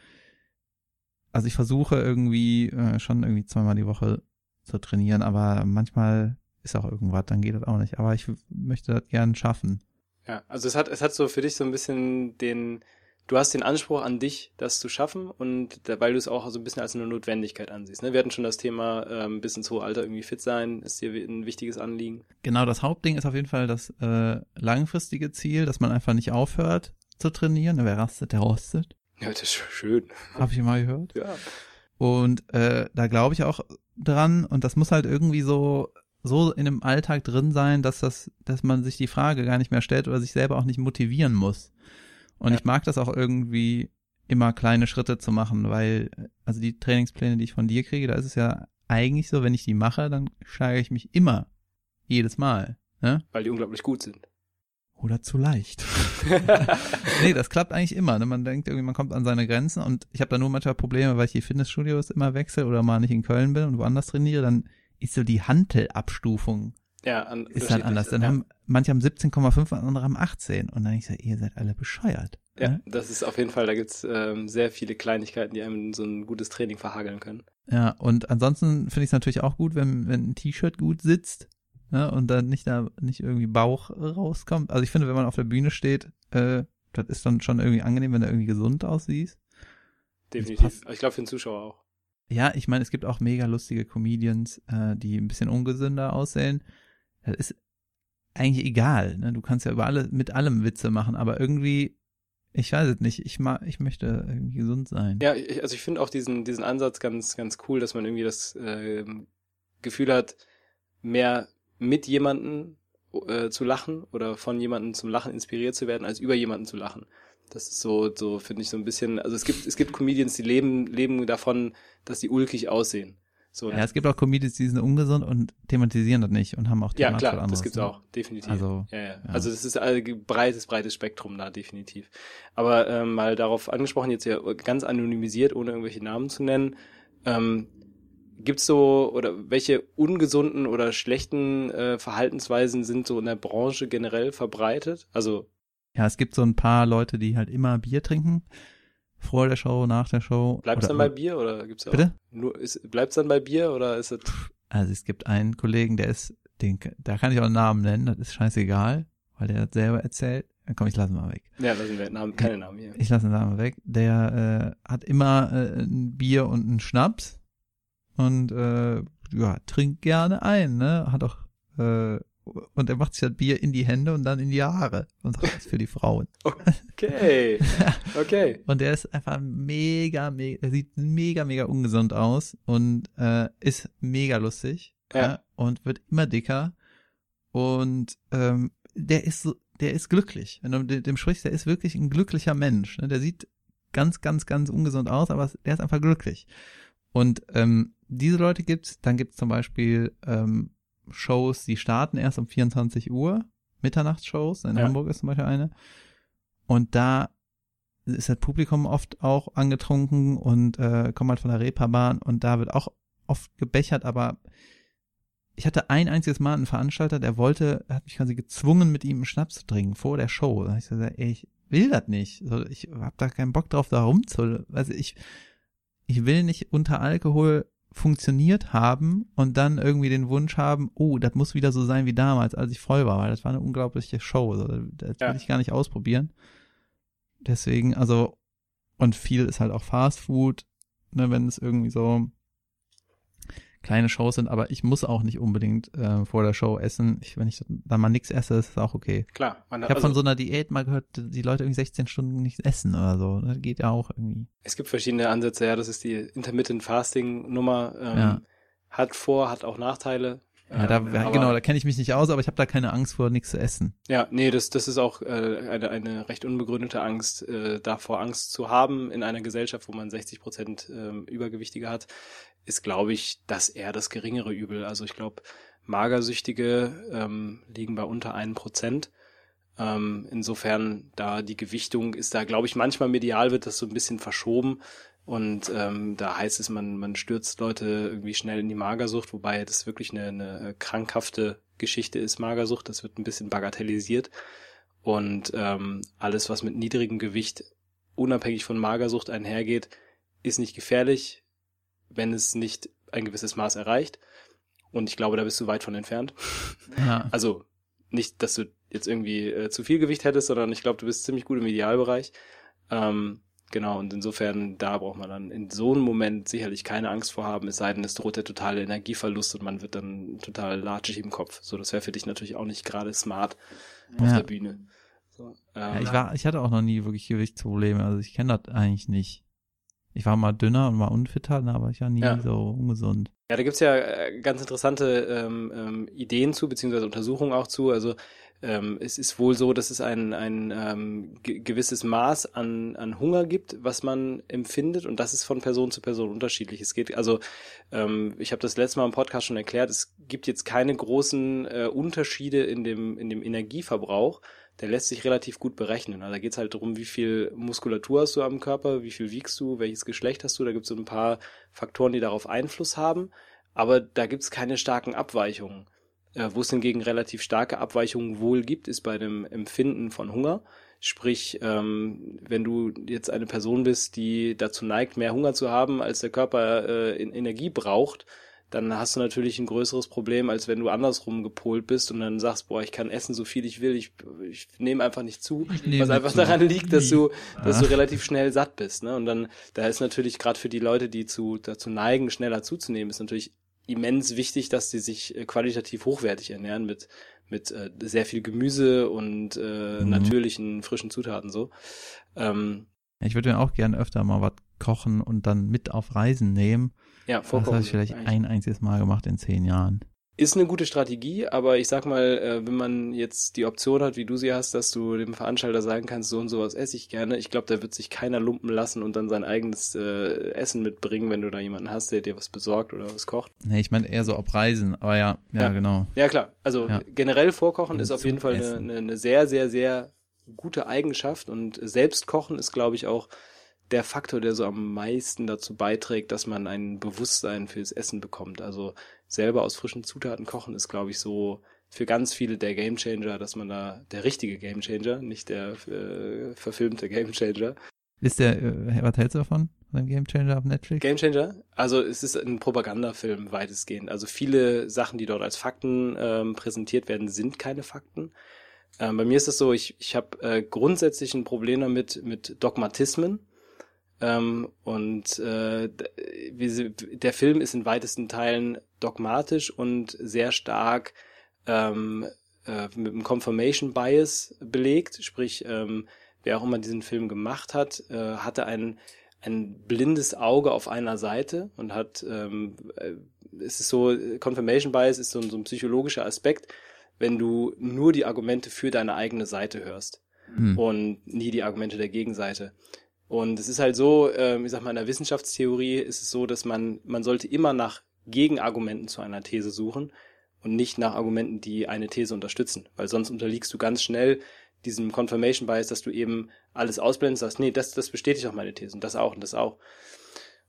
also ich versuche irgendwie äh, schon irgendwie zweimal die Woche zu trainieren, aber manchmal ist auch irgendwas, dann geht das auch nicht. Aber ich möchte das gern schaffen. Ja, also es hat, es hat so für dich so ein bisschen den, du hast den Anspruch an dich, das zu schaffen und weil du es auch so ein bisschen als eine Notwendigkeit ansiehst. Ne? Wir hatten schon das Thema, ähm, bis ins hohe Alter irgendwie fit sein, ist dir ein wichtiges Anliegen. Genau, das Hauptding ist auf jeden Fall das äh, langfristige Ziel, dass man einfach nicht aufhört zu trainieren. Wer rastet, der rostet. Ja, das ist schön. Habe ich mal gehört. Ja. Und äh, da glaube ich auch dran und das muss halt irgendwie so so in dem Alltag drin sein, dass das, dass man sich die Frage gar nicht mehr stellt oder sich selber auch nicht motivieren muss. Und Ja. ich mag das auch irgendwie immer kleine Schritte zu machen, weil also die Trainingspläne, die ich von dir kriege, da ist es ja eigentlich so, wenn ich die mache, dann steigere ich mich immer jedes Mal, ne? Weil die unglaublich gut sind. Oder zu leicht. <laughs> nee, das klappt eigentlich immer. Ne? Man denkt irgendwie, man kommt an seine Grenzen und ich habe da nur manchmal Probleme, weil ich die Fitnessstudios immer wechsle oder mal nicht in Köln bin und woanders trainiere, dann ist so die Hantelabstufung ja, an, ist dann anders. Dann ja. haben manche haben 17,5 und andere haben 18 und dann ich so, ihr seid alle bescheuert. Ja, ne? das ist auf jeden Fall, da gibt's ähm, sehr viele Kleinigkeiten, die einem so ein gutes Training verhageln können. Ja, und ansonsten finde ich es natürlich auch gut, wenn, wenn ein T-Shirt gut sitzt ne, und dann nicht da nicht irgendwie Bauch rauskommt. Also ich finde, wenn man auf der Bühne steht, äh, das ist dann schon irgendwie angenehm, wenn du irgendwie gesund aussiehst. Definitiv. Ich glaube für den Zuschauer auch. Ja, ich meine, es gibt auch mega lustige Comedians, äh, die ein bisschen ungesünder aussehen. Das ist eigentlich egal. Ne? Du kannst ja über alle, mit allem Witze machen, aber irgendwie, ich weiß es nicht, ich mag, ich möchte irgendwie gesund sein. Ja, ich, also ich finde auch diesen, diesen Ansatz ganz, ganz cool, dass man irgendwie das ähm, Gefühl hat, mehr mit jemandem äh, zu lachen oder von jemandem zum Lachen inspiriert zu werden, als über jemanden zu lachen. Das ist so, so finde ich so ein bisschen, also es gibt, es gibt Comedians, die leben, leben davon, dass die ulkig aussehen. So, Ja, es gibt auch Comedians, die sind ungesund und thematisieren das nicht und haben auch ja Themen klar, für anderes. das gibt's ne? auch, definitiv. Also, ja, ja. ja. Also das ist ein breites, breites Spektrum da, definitiv. Aber ähm, mal darauf angesprochen, jetzt ja ganz anonymisiert, ohne irgendwelche Namen zu nennen, ähm, gibt's so, oder welche ungesunden oder schlechten äh, Verhaltensweisen sind so in der Branche generell verbreitet? Also, Ja, es gibt so ein paar Leute, die halt immer Bier trinken. Vor der Show, nach der Show. bleibt's oder- dann bei Bier oder gibt's auch Bitte? nur ist bleibt's dann bei Bier oder ist es Also es gibt einen Kollegen, der ist, den, da kann ich auch einen Namen nennen, das ist scheißegal, weil der hat selber erzählt. Dann komm, ich lasse ihn mal weg. ja, lassen wir Namen, keine Namen hier. Ich lasse den Namen weg. Der äh, hat immer äh, ein Bier und einen Schnaps und äh, ja, trinkt gerne ein, ne? Hat auch äh, und er macht sich das Bier in die Hände und dann in die Haare und sagt, das für die Frauen. Okay. <laughs> Okay. Und der ist einfach mega, mega, er sieht mega, mega ungesund aus und äh, ist mega lustig Ja. ja. und wird immer dicker. Und ähm, der ist so, der ist glücklich. Wenn du dem sprichst, der ist wirklich ein glücklicher Mensch. Ne? Der sieht ganz, ganz, ganz ungesund aus, aber der ist einfach glücklich. Und ähm, diese Leute gibt's. Dann gibt's zum Beispiel ähm, Shows, die starten erst um 24 Uhr, Mitternachtsshows. In Ja. Hamburg ist zum Beispiel eine. Und da ist das Publikum oft auch angetrunken und äh, kommen halt von der Reeperbahn und da wird auch oft gebechert, aber ich hatte ein einziges Mal einen Veranstalter, der wollte, er hat mich quasi gezwungen, mit ihm einen Schnaps zu trinken vor der Show. Da hab ich gesagt, ey, ich will das nicht. So, ich hab da keinen Bock drauf, da rumzu. Also ich, ich will nicht unter Alkohol funktioniert haben und dann irgendwie den Wunsch haben, oh, das muss wieder so sein wie damals, als ich voll war, weil das war eine unglaubliche Show. So, das Ja. will ich gar nicht ausprobieren. Deswegen, also, und viel ist halt auch Fast Food, ne, wenn es irgendwie so kleine Shows sind, aber ich muss auch nicht unbedingt äh, vor der Show essen. Ich, wenn ich dann mal nichts esse, ist es auch okay. Klar. Man, Ich habe also, von so einer Diät mal gehört, die Leute irgendwie 16 Stunden nicht essen oder so. Das geht ja auch irgendwie. Es gibt verschiedene Ansätze, ja, das ist die Intermittent Fasting Nummer. Ähm, Ja. Hat Vor-, hat auch Nachteile. Ja, da, Ähm, aber- genau, da kenne ich mich nicht aus, aber ich habe da keine Angst vor, nichts zu essen. Ja, nee, das, das ist auch äh, eine, eine recht unbegründete Angst, äh, davor Angst zu haben in einer Gesellschaft, wo man 60 Prozent ähm, Übergewichtige hat, ist, glaube ich, das eher das geringere Übel. Also ich glaube, Magersüchtige ähm, liegen bei unter einem Prozent. Ähm, insofern, da die Gewichtung ist da, glaube ich, manchmal medial wird das so ein bisschen verschoben. Und ähm, da heißt es, man, man stürzt Leute irgendwie schnell in die Magersucht, wobei das wirklich eine, eine krankhafte Geschichte ist, Magersucht. Das wird ein bisschen bagatellisiert. Und ähm, alles, was mit niedrigem Gewicht unabhängig von Magersucht einhergeht, ist nicht gefährlich, wenn es nicht ein gewisses Maß erreicht. Und ich glaube, da bist du weit von entfernt. Ja. <laughs> Also nicht, dass du jetzt irgendwie äh, zu viel Gewicht hättest, sondern ich glaube, du bist ziemlich gut im Idealbereich. Ähm, genau, und insofern, da braucht man dann in so einem Moment sicherlich keine Angst vor haben, es sei denn, es droht der totale Energieverlust und man wird dann total latschig im Kopf. So, das wäre für dich natürlich auch nicht gerade smart auf ja. der Bühne. So, ähm, ja, ich war, ich hatte auch noch nie wirklich Gewichtsprobleme, also ich kenne das eigentlich nicht. Ich war mal dünner und mal unfitter, aber ich war nie ja. so ungesund. Ja, da gibt's ja äh, ganz interessante ähm, ähm, Ideen zu, beziehungsweise Untersuchungen auch zu. Also ähm, es ist wohl so, dass es ein, ein ähm, gewisses Maß an, an Hunger gibt, was man empfindet und das ist von Person zu Person unterschiedlich. Es geht also, ähm, ich habe das letzte Mal im Podcast schon erklärt, es gibt jetzt keine großen äh, Unterschiede in dem, in dem Energieverbrauch der lässt sich relativ gut berechnen. Also da geht's halt darum, wie viel Muskulatur hast du am Körper, wie viel wiegst du, welches Geschlecht hast du. Da gibt's so ein paar Faktoren, die darauf Einfluss haben. Aber da gibt's keine starken Abweichungen. Äh, Wo es hingegen relativ starke Abweichungen wohl gibt, ist bei dem Empfinden von Hunger. Sprich, ähm, wenn du jetzt eine Person bist, die dazu neigt, mehr Hunger zu haben, als der Körper äh, in Energie braucht, dann hast du natürlich ein größeres Problem, als wenn du andersrum gepolt bist und dann sagst, boah, ich kann essen so viel ich will, ich, ich nehme einfach nicht zu, was einfach zu. daran liegt, dass du, dass du relativ schnell satt bist. Ne? Und dann, da ist natürlich gerade für die Leute, die zu, dazu neigen, schneller zuzunehmen, ist natürlich immens wichtig, dass sie sich äh, qualitativ hochwertig ernähren mit mit äh, sehr viel Gemüse und äh, mhm. natürlichen frischen Zutaten so. Ähm, ich würde mir auch gern öfter mal was kochen und dann mit auf Reisen nehmen ja, vorkochen. Das habe ich vielleicht eigentlich. ein einziges Mal gemacht in zehn Jahren. Ist eine gute Strategie, aber ich sag mal, äh, wenn man jetzt die Option hat, wie du sie hast, dass du dem Veranstalter sagen kannst, so und sowas esse ich gerne, ich glaube, da wird sich keiner lumpen lassen und dann sein eigenes äh, Essen mitbringen, wenn du da jemanden hast, der dir was besorgt oder was kocht. Nee, ich meine eher so auf Reisen, aber ja, ja, ja. genau. Ja, klar. Also ja. generell vorkochen ist auf jeden Fall eine, eine, eine sehr, sehr, sehr gute Eigenschaft und selbst kochen ist, glaube ich, auch der Faktor, der so am meisten dazu beiträgt, dass man ein Bewusstsein fürs Essen bekommt. Also selber aus frischen Zutaten kochen ist, glaube ich, so für ganz viele der Gamechanger, dass man da der richtige Gamechanger, nicht der äh, verfilmte Gamechanger. Ist der, äh, was hältst du davon? Beim Gamechanger auf Netflix? Gamechanger? Also es ist ein Propagandafilm weitestgehend. Also viele Sachen, die dort als Fakten ähm, präsentiert werden, sind keine Fakten. Ähm, bei mir ist es so, ich, ich habe äh, grundsätzlich ein Problem damit mit Dogmatismen. Ähm, und äh, der Film ist in weitesten Teilen dogmatisch und sehr stark ähm, äh, mit einem Confirmation Bias belegt. Sprich, ähm, wer auch immer diesen Film gemacht hat, äh, hatte ein, ein blindes Auge auf einer Seite und hat, ähm, äh, es ist so, Confirmation Bias ist so, so ein psychologischer Aspekt, wenn du nur die Argumente für deine eigene Seite hörst hm. und nie die Argumente der Gegenseite. Und es ist halt so, äh, ich sag mal, in der Wissenschaftstheorie ist es so, dass man, man sollte immer nach Gegenargumenten zu einer These suchen und nicht nach Argumenten, die eine These unterstützen. Weil sonst unterliegst du ganz schnell diesem Confirmation Bias, dass du eben alles ausblendest, sagst, nee, das, das bestätigt auch meine These und das auch und das auch.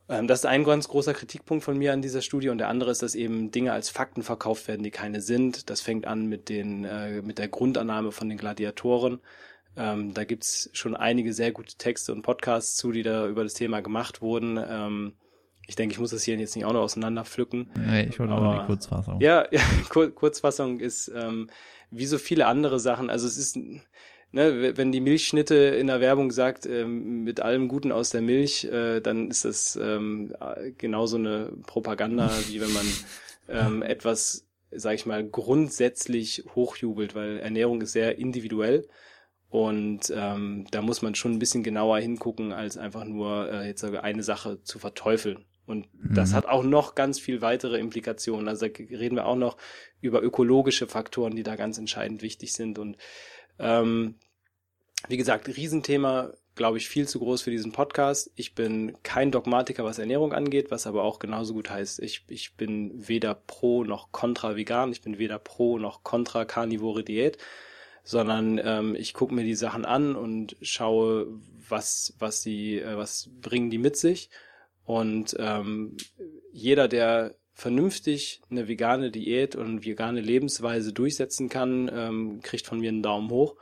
Ähm, das ist ein ganz großer Kritikpunkt von mir an dieser Studie und der andere ist, dass eben Dinge als Fakten verkauft werden, die keine sind. Das fängt an mit den, äh, mit der Grundannahme von den Gladiatoren ähm, da gibt's schon einige sehr gute Texte und Podcasts zu, die da über das Thema gemacht wurden. Ähm, ich denke, ich muss das hier jetzt nicht auch noch auseinander pflücken. Nee, ich wollte aber die Kurzfassung. Ja, <laughs> ja Kur Kurzfassung ist ähm, wie so viele andere Sachen. Also es ist, ne, wenn die Milchschnitte in der Werbung sagt, ähm, mit allem Guten aus der Milch, äh, dann ist das ähm, genauso eine Propaganda, wie wenn man <laughs> ähm, etwas, sag ich mal, grundsätzlich hochjubelt, weil Ernährung ist sehr individuell. Und ähm, da muss man schon ein bisschen genauer hingucken, als einfach nur äh, jetzt sage eine Sache zu verteufeln. Und mhm. das hat auch noch ganz viel weitere Implikationen. Also da reden wir auch noch über ökologische Faktoren, die da ganz entscheidend wichtig sind. Und ähm, wie gesagt, Riesenthema glaube ich, viel zu groß für diesen Podcast. Ich bin kein Dogmatiker, was Ernährung angeht, was aber auch genauso gut heißt, ich, ich bin weder pro noch kontra vegan, ich bin weder pro noch kontra karnivore Diät, sondern ähm, ich gucke mir die Sachen an und schaue, was, was sie, äh, was bringen die mit sich. Und ähm, jeder, der vernünftig eine vegane Diät und vegane Lebensweise durchsetzen kann, ähm, kriegt von mir einen Daumen hoch,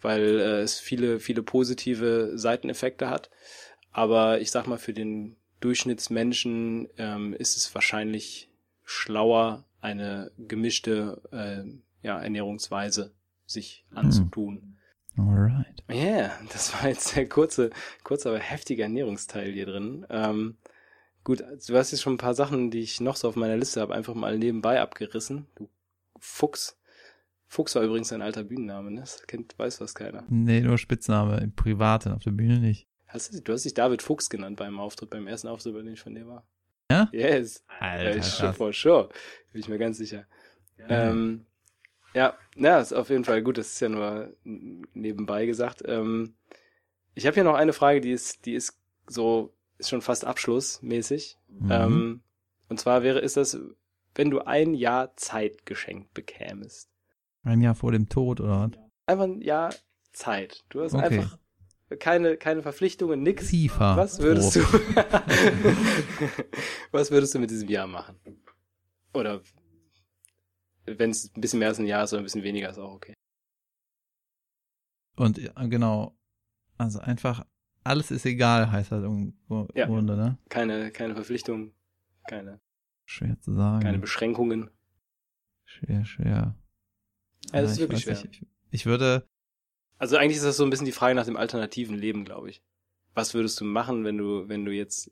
weil äh, es viele, viele positive Seiteneffekte hat. Aber ich sag mal, für den Durchschnittsmenschen ähm, ist es wahrscheinlich schlauer, eine gemischte äh, ja, Ernährungsweise sich hm. anzutun. Alright. Ja, yeah, das war jetzt der kurze, kurze, aber heftige Ernährungsteil hier drin. Ähm, Gut, du hast jetzt schon ein paar Sachen, die ich noch so auf meiner Liste habe, einfach mal nebenbei abgerissen. Du Fuchs. Fuchs war übrigens ein alter Bühnenname, ne? Das kennt, weiß was keiner. Nee, nur Spitzname, im Privaten, auf der Bühne nicht. Hast du, du hast dich David Fuchs genannt beim Auftritt, beim ersten Auftritt, bei dem ich von dir war. Ja? Yes. Alter, sure for sure. Bin ich mir ganz sicher. Ja. Ähm, ja, ja, ist auf jeden Fall gut, das ist ja nur nebenbei gesagt. Ähm, ich habe hier noch eine Frage, die ist, die ist so ist schon fast abschlussmäßig. Mhm. Ähm, und zwar wäre, ist das, wenn du ein Jahr Zeit geschenkt bekämest. Ein Jahr vor dem Tod, oder was? Einfach ein Jahr Zeit. Du hast okay. einfach keine, keine Verpflichtungen, nix. FIFA. Was würdest du, <laughs> was würdest du mit diesem Jahr machen? Oder wenn es ein bisschen mehr als ein Jahr ist oder ein bisschen weniger, ist auch okay. Und genau, also einfach alles ist egal, heißt das im ja. Grunde, ne? Keine, keine Verpflichtung, keine. Schwer zu sagen. Keine Beschränkungen. Schwer, schwer. Ja, das ist wirklich schwer. Ich, ich würde. Also eigentlich ist das so ein bisschen die Frage nach dem alternativen Leben, glaube ich. Was würdest du machen, wenn du, wenn du jetzt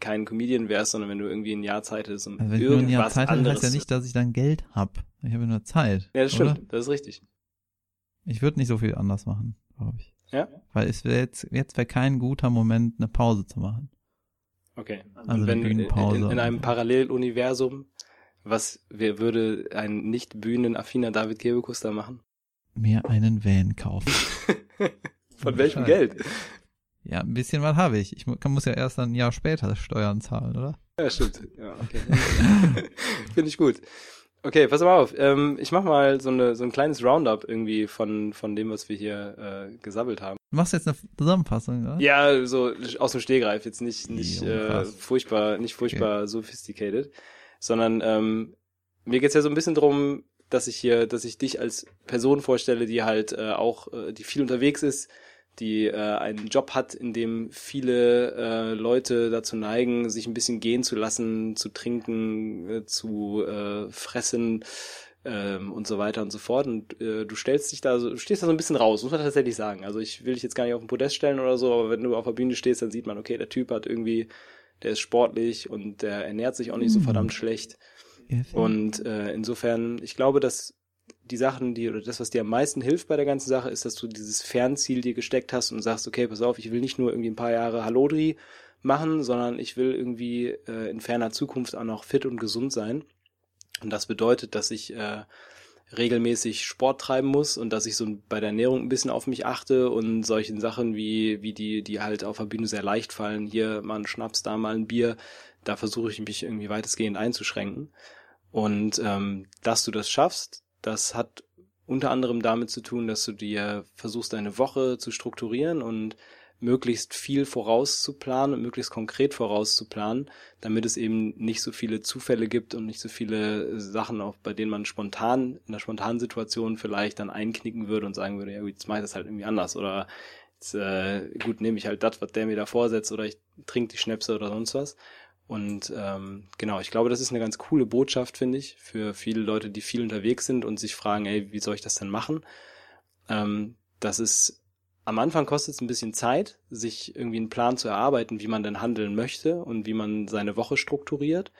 kein Comedian wärst, sondern wenn du irgendwie ein Jahr Zeit hättest und also wenn irgendwas nur ein Jahr Zeit anderes. heißt ja nicht, dass ich dann Geld hab. Ich habe nur Zeit. Ja, das stimmt. Das ist richtig. Ich würde nicht so viel anders machen, glaube ich. Ja. Weil es wäre jetzt, jetzt wäre kein guter Moment, eine Pause zu machen. Okay. Also wenn in, in, in einem Paralleluniversum, was wer würde ein nicht bühnenaffiner David Kebekus da machen? Mir einen Van kaufen. <laughs> Von welchem Geld? Ja, ein bisschen was habe ich. Ich muss ja erst ein Jahr später Steuern zahlen, oder? Ja, stimmt. Ja, okay. <laughs> Finde ich gut. Okay, pass mal auf. Ähm, ich mach mal so, eine, so ein kleines Roundup irgendwie von, von dem, was wir hier äh, gesabbelt haben. Du machst jetzt eine Zusammenfassung, oder? Ja, so aus dem Stehgreif, jetzt nicht, nicht äh, furchtbar, nicht furchtbar okay. sophisticated, sondern ähm, mir geht's ja so ein bisschen drum, dass ich hier, dass ich dich als Person vorstelle, die halt äh, auch, äh, die viel unterwegs ist, die äh, einen Job hat, in dem viele äh, Leute dazu neigen, sich ein bisschen gehen zu lassen, zu trinken, äh, zu äh, fressen ähm, und so weiter und so fort. Und äh, du stellst dich da, so, du stehst da so ein bisschen raus, muss man tatsächlich sagen. Also ich will dich jetzt gar nicht auf den Podest stellen oder so, aber wenn du auf der Bühne stehst, dann sieht man, okay, der Typ hat irgendwie, der ist sportlich und der ernährt sich auch nicht so hm. verdammt schlecht. Und äh, insofern, ich glaube, dass die Sachen, die oder das, was dir am meisten hilft bei der ganzen Sache, ist, dass du dieses Fernziel dir gesteckt hast und sagst, okay, pass auf, ich will nicht nur irgendwie ein paar Jahre Hallodri machen, sondern ich will irgendwie äh, in ferner Zukunft auch noch fit und gesund sein. Und das bedeutet, dass ich äh, regelmäßig Sport treiben muss und dass ich so bei der Ernährung ein bisschen auf mich achte und solchen Sachen wie, wie die, die halt auf der Bühne sehr leicht fallen, hier mal ein Schnaps, da mal ein Bier, da versuche ich mich irgendwie weitestgehend einzuschränken. Und ähm, dass du das schaffst, das hat unter anderem damit zu tun, dass du dir versuchst, deine Woche zu strukturieren und möglichst viel vorauszuplanen und möglichst konkret vorauszuplanen, damit es eben nicht so viele Zufälle gibt und nicht so viele Sachen, auch bei denen man spontan, in einer spontanen Situation vielleicht dann einknicken würde und sagen würde, ja gut, jetzt mache ich das halt irgendwie anders oder jetzt, äh, gut, nehme ich halt das, was der mir da vorsetzt oder ich trinke die Schnäpse oder sonst was. Und ähm, genau, ich glaube, das ist eine ganz coole Botschaft, finde ich, für viele Leute, die viel unterwegs sind und sich fragen, ey, wie soll ich das denn machen? Ähm, das ist am Anfang kostet es ein bisschen Zeit, sich irgendwie einen Plan zu erarbeiten, wie man denn handeln möchte und wie man seine Woche strukturiert.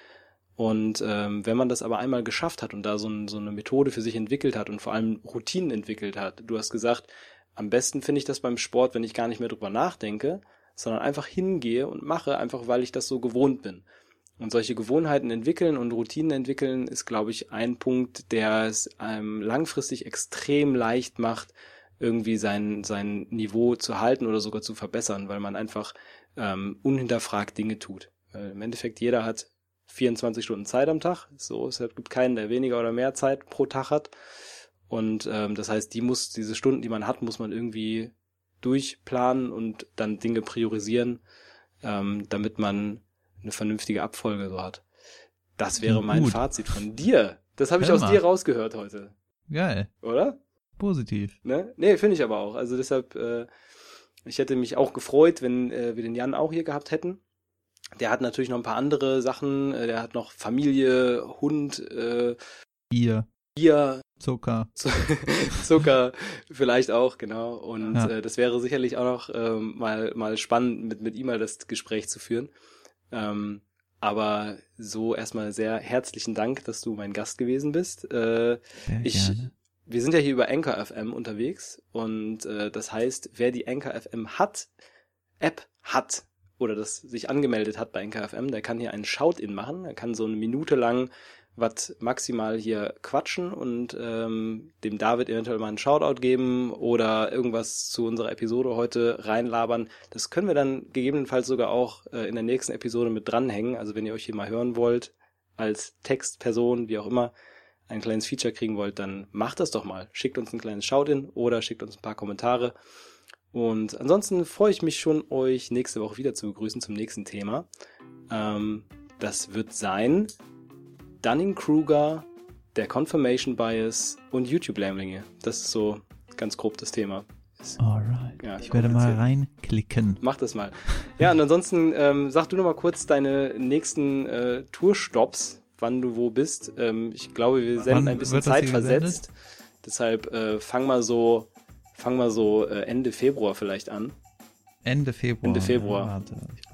Und ähm, wenn man das aber einmal geschafft hat und da so, ein, so eine Methode für sich entwickelt hat und vor allem Routinen entwickelt hat, du hast gesagt, am besten finde ich das beim Sport, wenn ich gar nicht mehr drüber nachdenke, sondern einfach hingehe und mache, einfach weil ich das so gewohnt bin. Und solche Gewohnheiten entwickeln und Routinen entwickeln ist, glaube ich, ein Punkt, der es einem langfristig extrem leicht macht, irgendwie sein, sein Niveau zu halten oder sogar zu verbessern, weil man einfach ähm, unhinterfragt Dinge tut. Weil Im Endeffekt jeder hat 24 Stunden Zeit am Tag. So, es gibt keinen, der weniger oder mehr Zeit pro Tag hat. Und ähm, das heißt, die muss, diese Stunden, die man hat, muss man irgendwie durchplanen und dann Dinge priorisieren, ähm, damit man eine vernünftige Abfolge so hat. Das wäre mein Gut. Fazit von dir. Das habe ich aus dir rausgehört heute, Geil. oder? Positiv. Ne? Nee, finde ich aber auch. Also deshalb, äh, ich hätte mich auch gefreut, wenn äh, wir den Jan auch hier gehabt hätten. Der hat natürlich noch ein paar andere Sachen. Äh, der hat noch Familie, Hund, äh, Bier, Bier, Zucker. Zu- <laughs> Zucker vielleicht auch, genau. Und Ja. äh, das wäre sicherlich auch noch ähm, mal, mal spannend, mit, mit ihm mal das Gespräch zu führen. Ähm, aber so erstmal sehr herzlichen Dank, dass du mein Gast gewesen bist. Äh, Ich- gerne. wir sind ja hier über Anchor FM unterwegs und äh, das heißt, wer die Anchor FM hat, App hat oder das sich angemeldet hat bei Anchor FM, der kann hier einen Shout-In machen. Er kann so eine Minute lang was maximal hier quatschen und ähm, dem David eventuell mal einen Shoutout geben oder irgendwas zu unserer Episode heute reinlabern. Das können wir dann gegebenenfalls sogar auch äh, in der nächsten Episode mit dranhängen. Also wenn ihr euch hier mal hören wollt, als Textperson, wie auch immer, ein kleines Feature kriegen wollt, dann macht das doch mal. Schickt uns ein kleines Shout-In oder schickt uns ein paar Kommentare. Und ansonsten freue ich mich schon, euch nächste Woche wieder zu begrüßen zum nächsten Thema. Ähm, das wird sein Dunning-Kruger, der Confirmation Bias und YouTube-Lämmlinge. Das ist so ganz grob das Thema. Alright. ja, Ich werde mal reinklicken. Mach das mal. <laughs> Ja, und ansonsten ähm, sag du noch mal kurz deine nächsten äh, Tourstops, wann du wo bist. Ähm, ich glaube, wir senden Wann ein bisschen hier zeitversetzt. Deshalb äh, fang mal so, fang mal so äh, Ende Februar vielleicht an. Ende Februar. Ende Februar.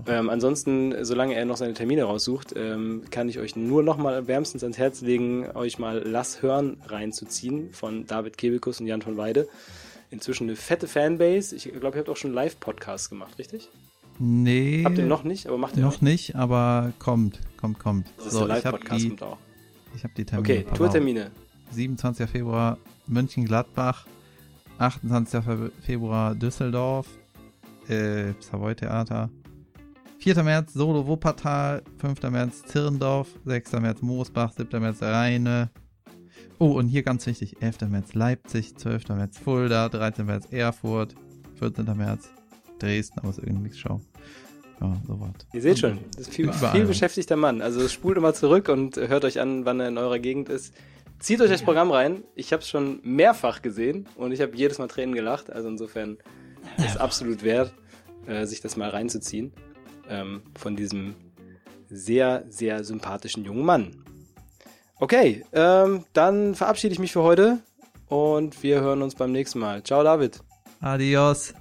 Ja, Ähm, ansonsten, solange er noch seine Termine raussucht, ähm, kann ich euch nur noch mal wärmstens ans Herz legen, euch mal Lass hören reinzuziehen von David Kebekus und Jan von Weide. Inzwischen eine fette Fanbase. Ich glaube, ihr habt auch schon Live-Podcasts gemacht, richtig? Nee. Habt ihr noch nicht, aber macht ihr Noch nicht, aber kommt, kommt, kommt. Das ist So, der ich habe Live-Podcast die, kommt auch. ich hab die Termine. Okay. Tourtermine. 27. Februar Mönchengladbach, 28. Fe- Februar Düsseldorf, äh, Savoy Theater, 4. März Solo Wuppertal, 5. März Zirndorf, 6. März Moosbach, 7. März Rheine. Oh, und hier ganz wichtig, 11. März Leipzig, 12. März Fulda, 13. März Erfurt, 14. März Dresden, aber ist irgendwie nichts Show. Ja, so was. Ihr seht schon, das ist viel, viel beschäftigter Mann. Also spult immer zurück und hört euch an, wann er in eurer Gegend ist. Zieht euch das Programm rein. Ich habe es schon mehrfach gesehen und ich habe jedes Mal Tränen gelacht. Also insofern ist absolut wert, äh, sich das mal reinzuziehen. Ähm, von diesem sehr, sehr sympathischen jungen Mann. Okay, ähm, dann verabschiede ich mich für heute und wir hören uns beim nächsten Mal. Ciao, David. Adios.